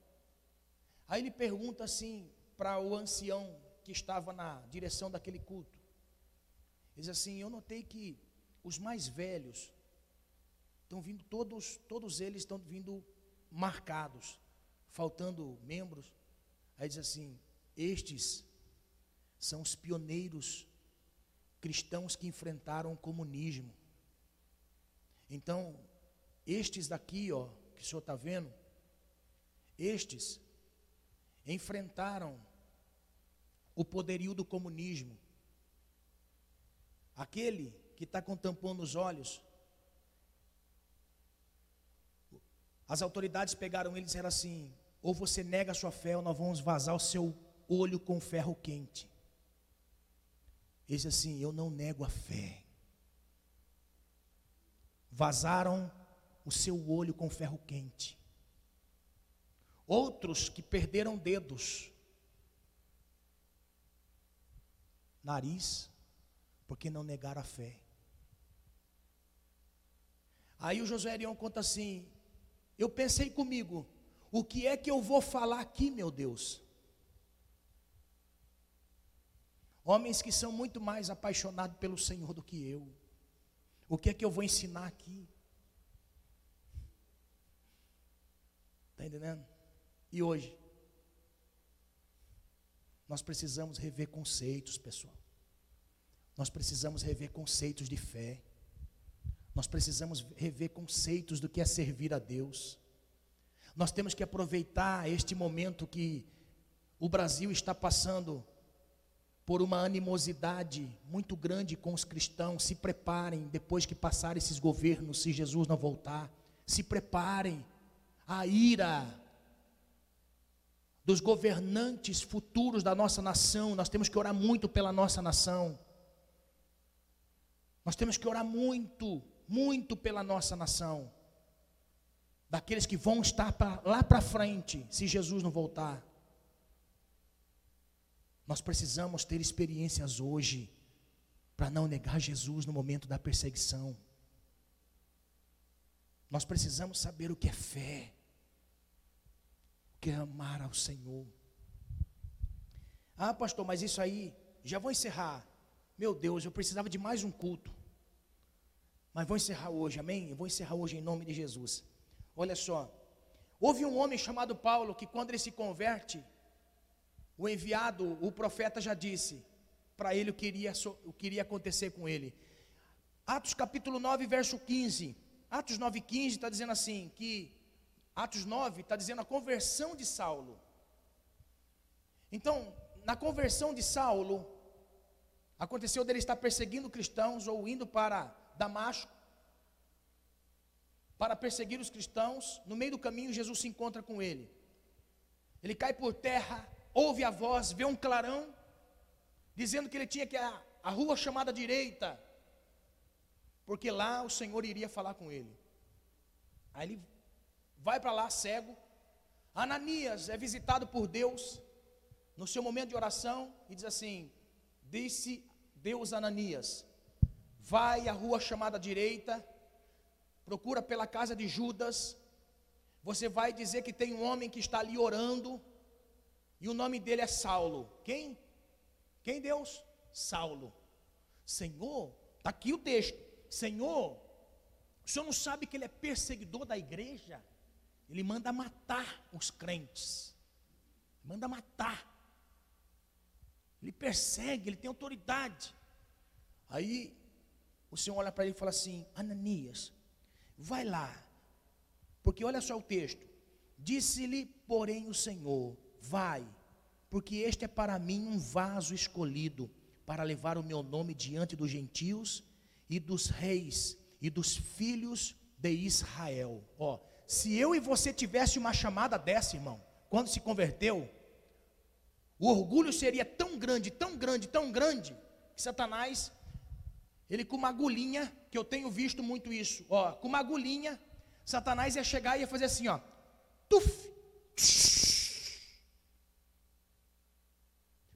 [SPEAKER 1] Aí ele pergunta assim para o ancião que estava na direção daquele culto. Diz assim: Eu notei que os mais velhos estão vindo, todos, todos eles estão vindo marcados, faltando membros. Aí diz assim: Estes são os pioneiros cristãos que enfrentaram o comunismo. Então, estes daqui, ó, que o senhor está vendo, estes enfrentaram o poderio do comunismo. Aquele que está com tampão nos olhos, as autoridades pegaram ele e disseram assim: ou você nega a sua fé, ou nós vamos vazar o seu olho com ferro quente. Ele disse assim: Eu não nego a fé. Vazaram o seu olho com ferro quente. Outros que perderam dedos, nariz, porque não negaram a fé. Aí o José Arião conta assim: Eu pensei comigo, o que é que eu vou falar aqui, meu Deus? Homens que são muito mais apaixonados pelo Senhor do que eu. O que é que eu vou ensinar aqui? Está entendendo? E hoje, nós precisamos rever conceitos, pessoal. Nós precisamos rever conceitos de fé. Nós precisamos rever conceitos do que é servir a Deus. Nós temos que aproveitar este momento que o Brasil está passando por uma animosidade muito grande com os cristãos. Se preparem depois que passar esses governos, se Jesus não voltar. Se preparem. A ira dos governantes futuros da nossa nação, nós temos que orar muito pela nossa nação. Nós temos que orar muito, muito pela nossa nação. Daqueles que vão estar pra, lá para frente, se Jesus não voltar. Nós precisamos ter experiências hoje para não negar Jesus no momento da perseguição. Nós precisamos saber o que é fé, o que é amar ao Senhor. Ah, pastor, mas isso aí, já vou encerrar. Meu Deus, eu precisava de mais um culto. Mas vou encerrar hoje, amém? Eu vou encerrar hoje em nome de Jesus. Olha só, houve um homem chamado Paulo que, quando ele se converte, o enviado, o profeta já disse para ele o que, iria, o que iria acontecer com ele. Atos capítulo 9, verso 15. Atos 9, 15 está dizendo assim: que Atos 9 está dizendo a conversão de Saulo. Então, na conversão de Saulo, aconteceu dele estar perseguindo cristãos ou indo para Damasco para perseguir os cristãos. No meio do caminho, Jesus se encontra com ele. Ele cai por terra, ouve a voz, vê um clarão, dizendo que ele tinha que à, à rua chamada direita, porque lá o Senhor iria falar com ele. Aí ele vai para lá cego. Ananias é visitado por Deus no seu momento de oração e diz assim: Disse Deus a Ananias: Vai à rua chamada direita, procura pela casa de Judas. Você vai dizer que tem um homem que está ali orando e o nome dele é Saulo. Quem? Quem Deus? Saulo. Senhor, está aqui o texto. Senhor, o senhor não sabe que ele é perseguidor da igreja? Ele manda matar os crentes. Manda matar. Ele persegue, ele tem autoridade. Aí o Senhor olha para ele e fala assim: Ananias, vai lá. Porque olha só o texto. Disse-lhe, porém, o Senhor: Vai, porque este é para mim um vaso escolhido para levar o meu nome diante dos gentios e dos reis e dos filhos de Israel. Ó, se eu e você tivesse uma chamada dessa, irmão, quando se converteu, o orgulho seria tão grande, tão grande, tão grande, que Satanás, ele com uma agulhinha, que eu tenho visto muito isso, ó, com uma agulhinha, Satanás ia chegar e ia fazer assim, ó, tuf,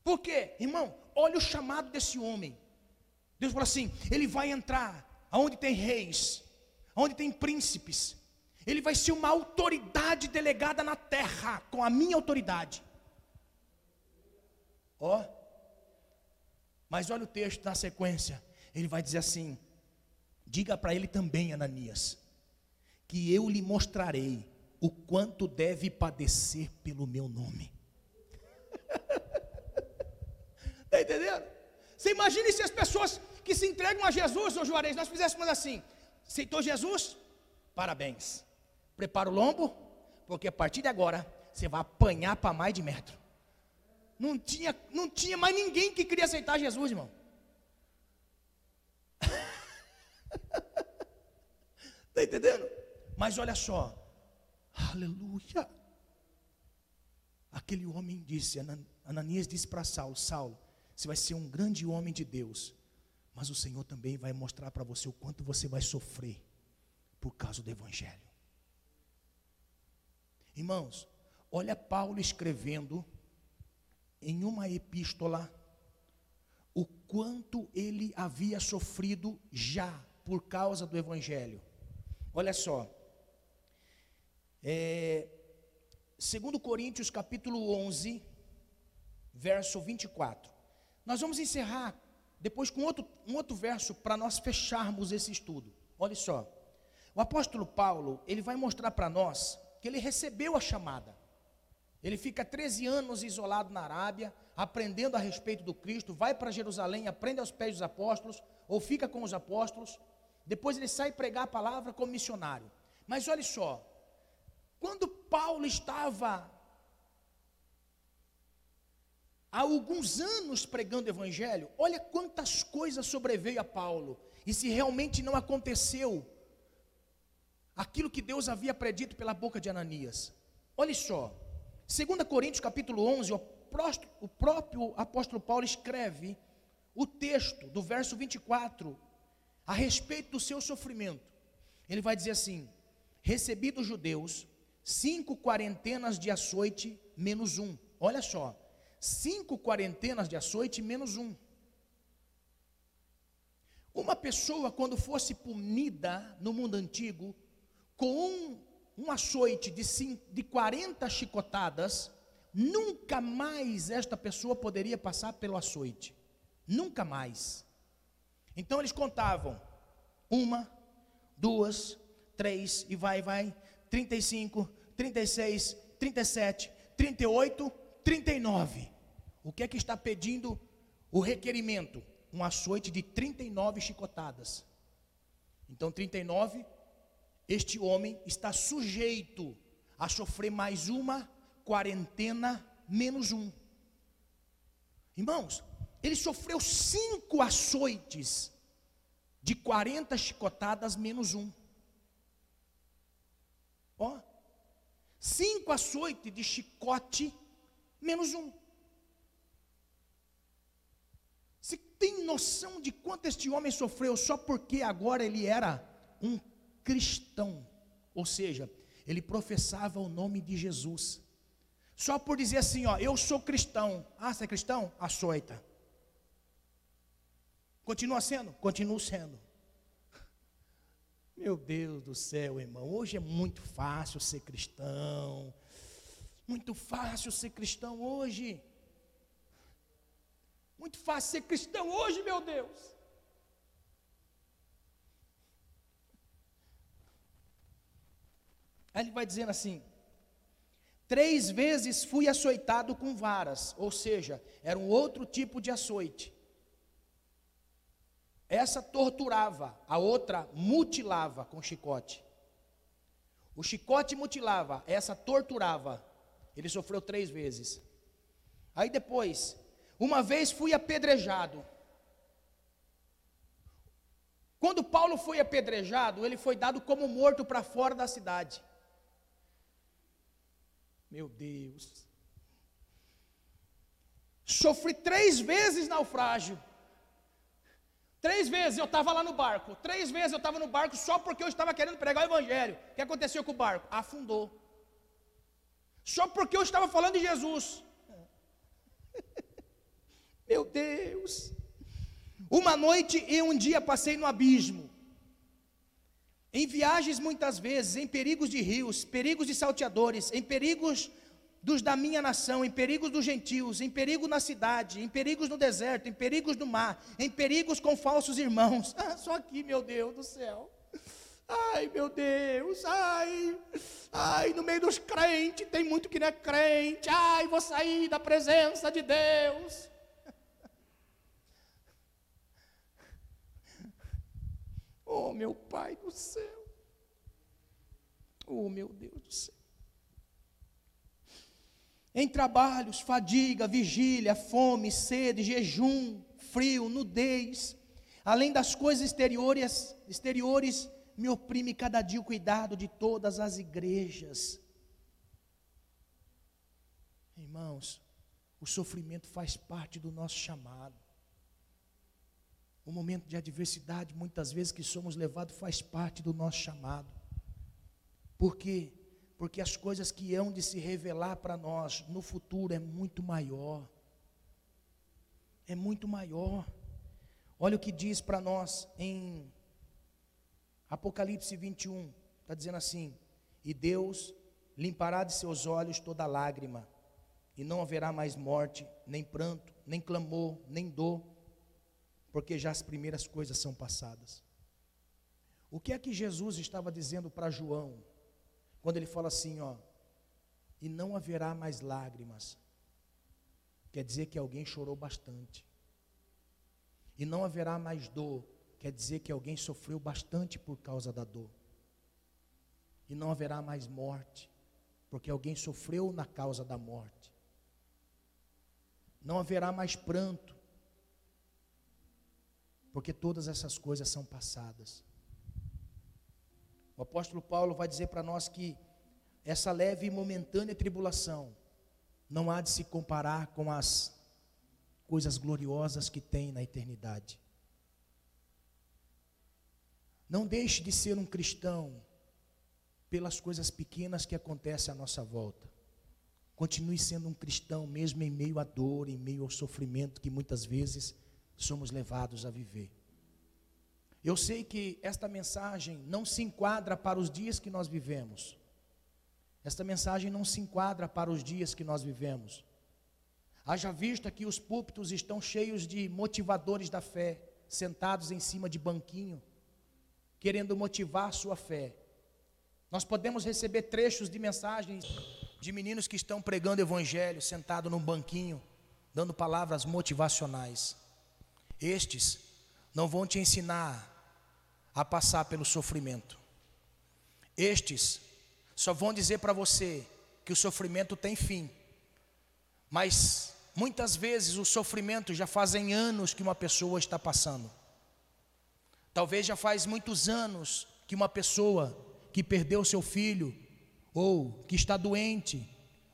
[SPEAKER 1] Por quê? Irmão, olha o chamado desse homem. Deus fala assim: ele vai entrar aonde tem reis, aonde tem príncipes. Ele vai ser uma autoridade delegada na terra, com a minha autoridade. Ó, mas olha o texto na sequência. Ele vai dizer assim: diga para ele também, Ananias, que eu lhe mostrarei o quanto deve padecer pelo meu nome. Está entendendo? Você imagine se as pessoas que se entregam a Jesus, ô Juarez, nós fizéssemos assim: aceitou Jesus? Parabéns. Prepara o lombo, porque a partir de agora você vai apanhar para mais de metro. Não tinha, não tinha mais ninguém que queria aceitar Jesus, irmão. Está entendendo? Mas olha só, aleluia. Aquele homem disse: Ananias disse para Saulo: Saulo, você vai ser um grande homem de Deus, mas o Senhor também vai mostrar para você o quanto você vai sofrer por causa do Evangelho. Irmãos, olha Paulo escrevendo em uma epístola o quanto ele havia sofrido já por causa do Evangelho. Olha só, é, segundo Coríntios capítulo 11, verso 24. Nós vamos encerrar depois com outro, um outro verso para nós fecharmos esse estudo. Olha só, o apóstolo Paulo, ele vai mostrar para nós que ele recebeu a chamada. Ele fica 13 anos isolado na Arábia, aprendendo a respeito do Cristo, vai para Jerusalém, aprende aos pés dos apóstolos, ou fica com os apóstolos, depois ele sai pregar a palavra como missionário. Mas olha só, quando Paulo estava há alguns anos pregando o evangelho, olha quantas coisas sobreveio a Paulo, e se realmente não aconteceu aquilo que Deus havia predito pela boca de Ananias. Olha só, 2 Coríntios capítulo 11, o próprio apóstolo Paulo escreve o texto do verso 24 a respeito do seu sofrimento. Ele vai dizer assim: Recebi dos judeus cinco quarentenas de açoite menos um. Olha só, cinco quarentenas de açoite menos um. Uma pessoa, quando fosse punida no mundo antigo, com um, um açoite de, cinco, de 40 chicotadas, nunca mais esta pessoa poderia passar pelo açoite. Nunca mais. Então eles contavam: uma, duas, três, e vai, vai, 35, 36, 37, 38, 39. O que é que está pedindo o requerimento? Um açoite de 39 chicotadas. Então, 39, este homem está sujeito a sofrer mais uma quarentena menos um. Irmãos, ele sofreu cinco açoites de 40 chicotadas menos um. Ó, cinco açoites de chicote menos um. Você tem noção de quanto este homem sofreu só porque agora ele era um cristão? Ou seja, ele professava o nome de Jesus. Só por dizer assim, ó, eu sou cristão. Ah, você é cristão? Açoita. Continua sendo? Continuo sendo. Meu Deus do céu, irmão. Hoje é muito fácil ser cristão. Muito fácil ser cristão hoje. Muito fácil ser cristão hoje, meu Deus. Aí ele vai dizendo assim: Três vezes fui açoitado com varas, ou seja, era um outro tipo de açoite. Essa torturava, a outra mutilava com chicote. O chicote mutilava, essa torturava. Ele sofreu três vezes. Aí depois, uma vez fui apedrejado. Quando Paulo foi apedrejado, ele foi dado como morto para fora da cidade. Meu Deus. Sofri três vezes naufrágio. Três vezes eu estava lá no barco. Três vezes eu estava no barco só porque eu estava querendo pregar o Evangelho. O que aconteceu com o barco? Afundou. Só porque eu estava falando de Jesus. Meu Deus. Uma noite e um dia passei no abismo. Em viagens, muitas vezes, em perigos de rios, perigos de salteadores, em perigos dos da minha nação, em perigos dos gentios, em perigo na cidade, em perigos no deserto, em perigos no mar, em perigos com falsos irmãos. Ah, só aqui, meu Deus do céu. Ai, meu Deus, ai, ai, no meio dos crentes tem muito que não é crente. Ai, vou sair da presença de Deus. Oh, meu Pai do céu. Oh, meu Deus do céu. Em trabalhos, fadiga, vigília, fome, sede, jejum, frio, nudez, além das coisas exteriores, exteriores, me oprime cada dia o cuidado de todas as igrejas. Irmãos, O sofrimento faz parte do nosso chamado. O momento de adversidade, muitas vezes que somos levados, faz parte do nosso chamado. Por quê? Porque as coisas que hão de se revelar para nós no futuro é muito maior. É muito maior. Olha o que diz para nós em Apocalipse 21, está dizendo assim: E Deus limpará de seus olhos toda lágrima, e não haverá mais morte, nem pranto, nem clamor, nem dor, porque já as primeiras coisas são passadas. O que é que Jesus estava dizendo para João, quando ele fala assim, ó, e não haverá mais lágrimas? Quer dizer que alguém chorou bastante. E não haverá mais dor, quer dizer que alguém sofreu bastante por causa da dor. E não haverá mais morte, porque alguém sofreu na causa da morte. Não haverá mais pranto, porque todas essas coisas são passadas. O apóstolo Paulo vai dizer para nós que essa leve e momentânea tribulação não há de se comparar com as coisas gloriosas que tem na eternidade. Não deixe de ser um cristão pelas coisas pequenas que acontecem à nossa volta. Continue sendo um cristão, mesmo em meio à dor, em meio ao sofrimento que muitas vezes somos levados a viver. Eu sei que esta mensagem não se enquadra para os dias que nós vivemos. Esta mensagem não se enquadra para os dias que nós vivemos. Haja vista que os púlpitos estão cheios de motivadores da fé, sentados em cima de banquinho, querendo motivar sua fé. Nós podemos receber trechos de mensagens de meninos que estão pregando evangelho, sentado num banquinho, dando palavras motivacionais. Estes não vão te ensinar a passar pelo sofrimento. Estes só vão dizer para você que o sofrimento tem fim. Mas muitas vezes o sofrimento já fazem anos que uma pessoa está passando. Talvez já faz muitos anos que uma pessoa que perdeu seu filho, ou que está doente,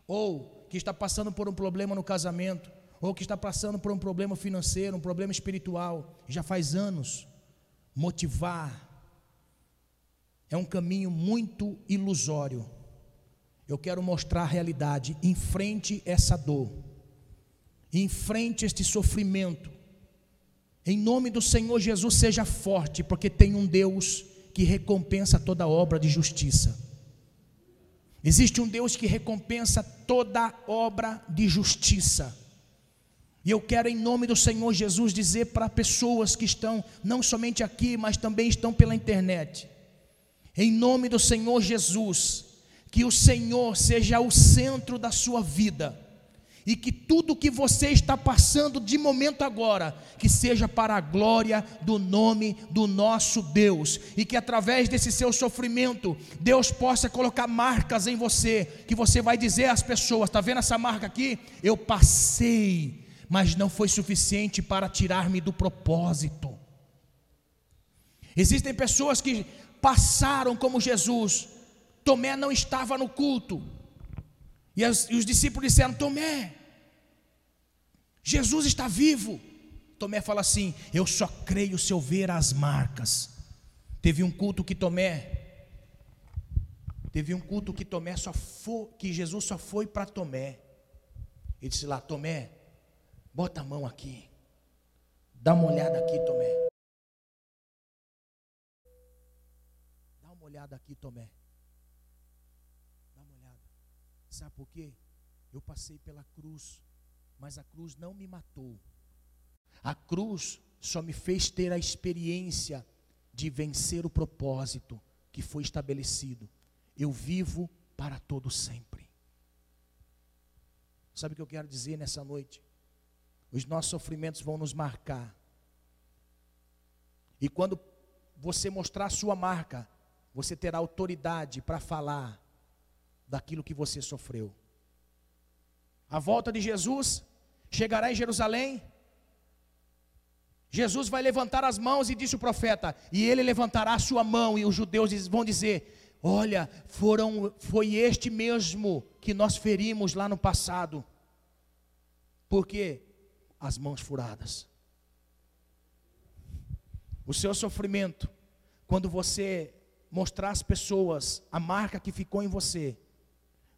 [SPEAKER 1] ou que está passando por um problema no casamento, ou que está passando por um problema financeiro, um problema espiritual, já faz anos, motivar é um caminho muito ilusório. Eu quero mostrar a realidade. Enfrente essa dor. Enfrente este sofrimento. Em nome do Senhor Jesus, seja forte, porque tem um Deus que recompensa toda obra de justiça. Existe um Deus que recompensa toda obra de justiça. E eu quero, em nome do Senhor Jesus, dizer para pessoas que estão, não somente aqui, mas também estão pela internet, em nome do Senhor Jesus, que o Senhor seja o centro da sua vida, e que tudo que você está passando de momento agora, que seja para a glória do nome do nosso Deus, e que através desse seu sofrimento, Deus possa colocar marcas em você, que você vai dizer às pessoas: está vendo essa marca aqui? Eu passei mas não foi suficiente para tirar-me do propósito. Existem pessoas que passaram como Jesus. Tomé não estava no culto. E, os discípulos disseram: Tomé, Jesus está vivo. Tomé fala assim: Eu só creio se eu ver as marcas. Teve um culto que Tomé, teve um culto que Tomé só foi, que Jesus só foi para Tomé. Ele disse lá: Tomé, Bota a mão aqui. Dá uma olhada aqui, Tomé. Dá uma olhada aqui, Tomé. Dá uma olhada. Sabe por quê? Eu passei pela cruz, mas a cruz não me matou. A cruz só me fez ter a experiência de vencer o propósito que foi estabelecido. Eu vivo para todo sempre. Sabe o que eu quero dizer nessa noite? Os nossos sofrimentos vão nos marcar. E quando você mostrar a sua marca, você terá autoridade para falar daquilo que você sofreu. A volta de Jesus chegará em Jerusalém. Jesus vai levantar as mãos e disse o profeta, e ele levantará a sua mão e os judeus vão dizer: "Olha, foram foi este mesmo que nós ferimos lá no passado". Por quê? As mãos furadas. O seu sofrimento, quando você mostrar às pessoas a marca que ficou em você,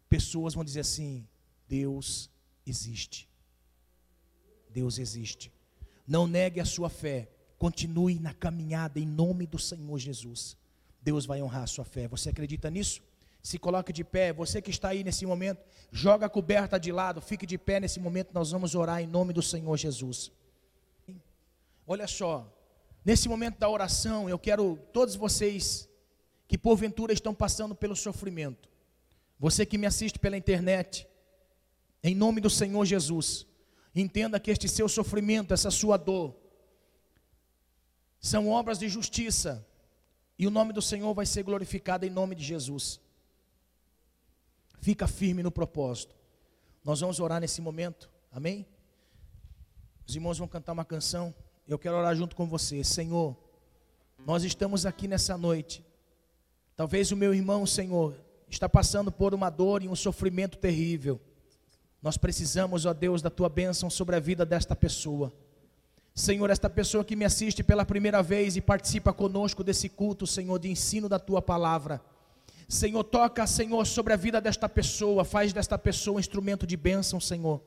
[SPEAKER 1] pessoas vão dizer assim: Deus existe. Deus existe. Não negue a sua fé. Continue na caminhada em nome do Senhor Jesus. Deus vai honrar a sua fé. Você acredita nisso? Se coloque de pé. Você que está aí nesse momento, joga a coberta de lado, fique de pé nesse momento. Nós vamos orar em nome do Senhor Jesus. Olha só, nesse momento da oração, eu quero todos vocês que porventura estão passando pelo sofrimento, você que me assiste pela internet, em nome do Senhor Jesus, entenda que este seu sofrimento, essa sua dor, são obras de justiça, e o nome do Senhor vai ser glorificado em nome de Jesus. Fica firme no propósito. Nós vamos orar nesse momento, amém? Os irmãos vão cantar uma canção. Eu quero orar junto com você, Senhor. Nós estamos aqui nessa noite. Talvez o meu irmão, Senhor, está passando por uma dor e um sofrimento terrível. Nós precisamos, ó Deus, da tua bênção sobre a vida desta pessoa. Senhor, esta pessoa que me assiste pela primeira vez e participa conosco desse culto, Senhor, de ensino da tua palavra. Senhor, toca, Senhor, sobre a vida desta pessoa, faz desta pessoa um instrumento de bênção, Senhor.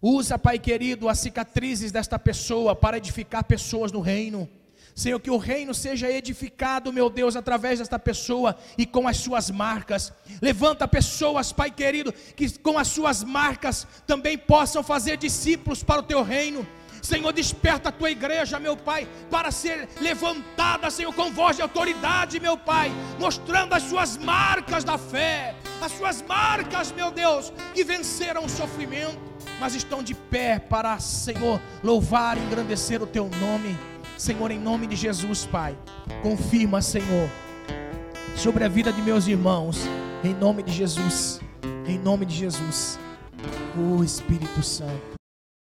[SPEAKER 1] Usa, Pai querido, as cicatrizes desta pessoa para edificar pessoas no reino. Senhor, que o reino seja edificado, meu Deus, através desta pessoa e com as suas marcas. Levanta pessoas, Pai querido, que com as suas marcas também possam fazer discípulos para o teu reino. Senhor, desperta a tua igreja, meu Pai, para ser levantada, Senhor, com voz de autoridade, meu Pai, mostrando as suas marcas da fé, as suas marcas, meu Deus, que venceram o sofrimento, mas estão de pé para, Senhor, louvar e engrandecer o teu nome. Senhor, em nome de Jesus, Pai, confirma, Senhor, sobre a vida de meus irmãos, em nome de Jesus, em nome de Jesus, o Espírito Santo.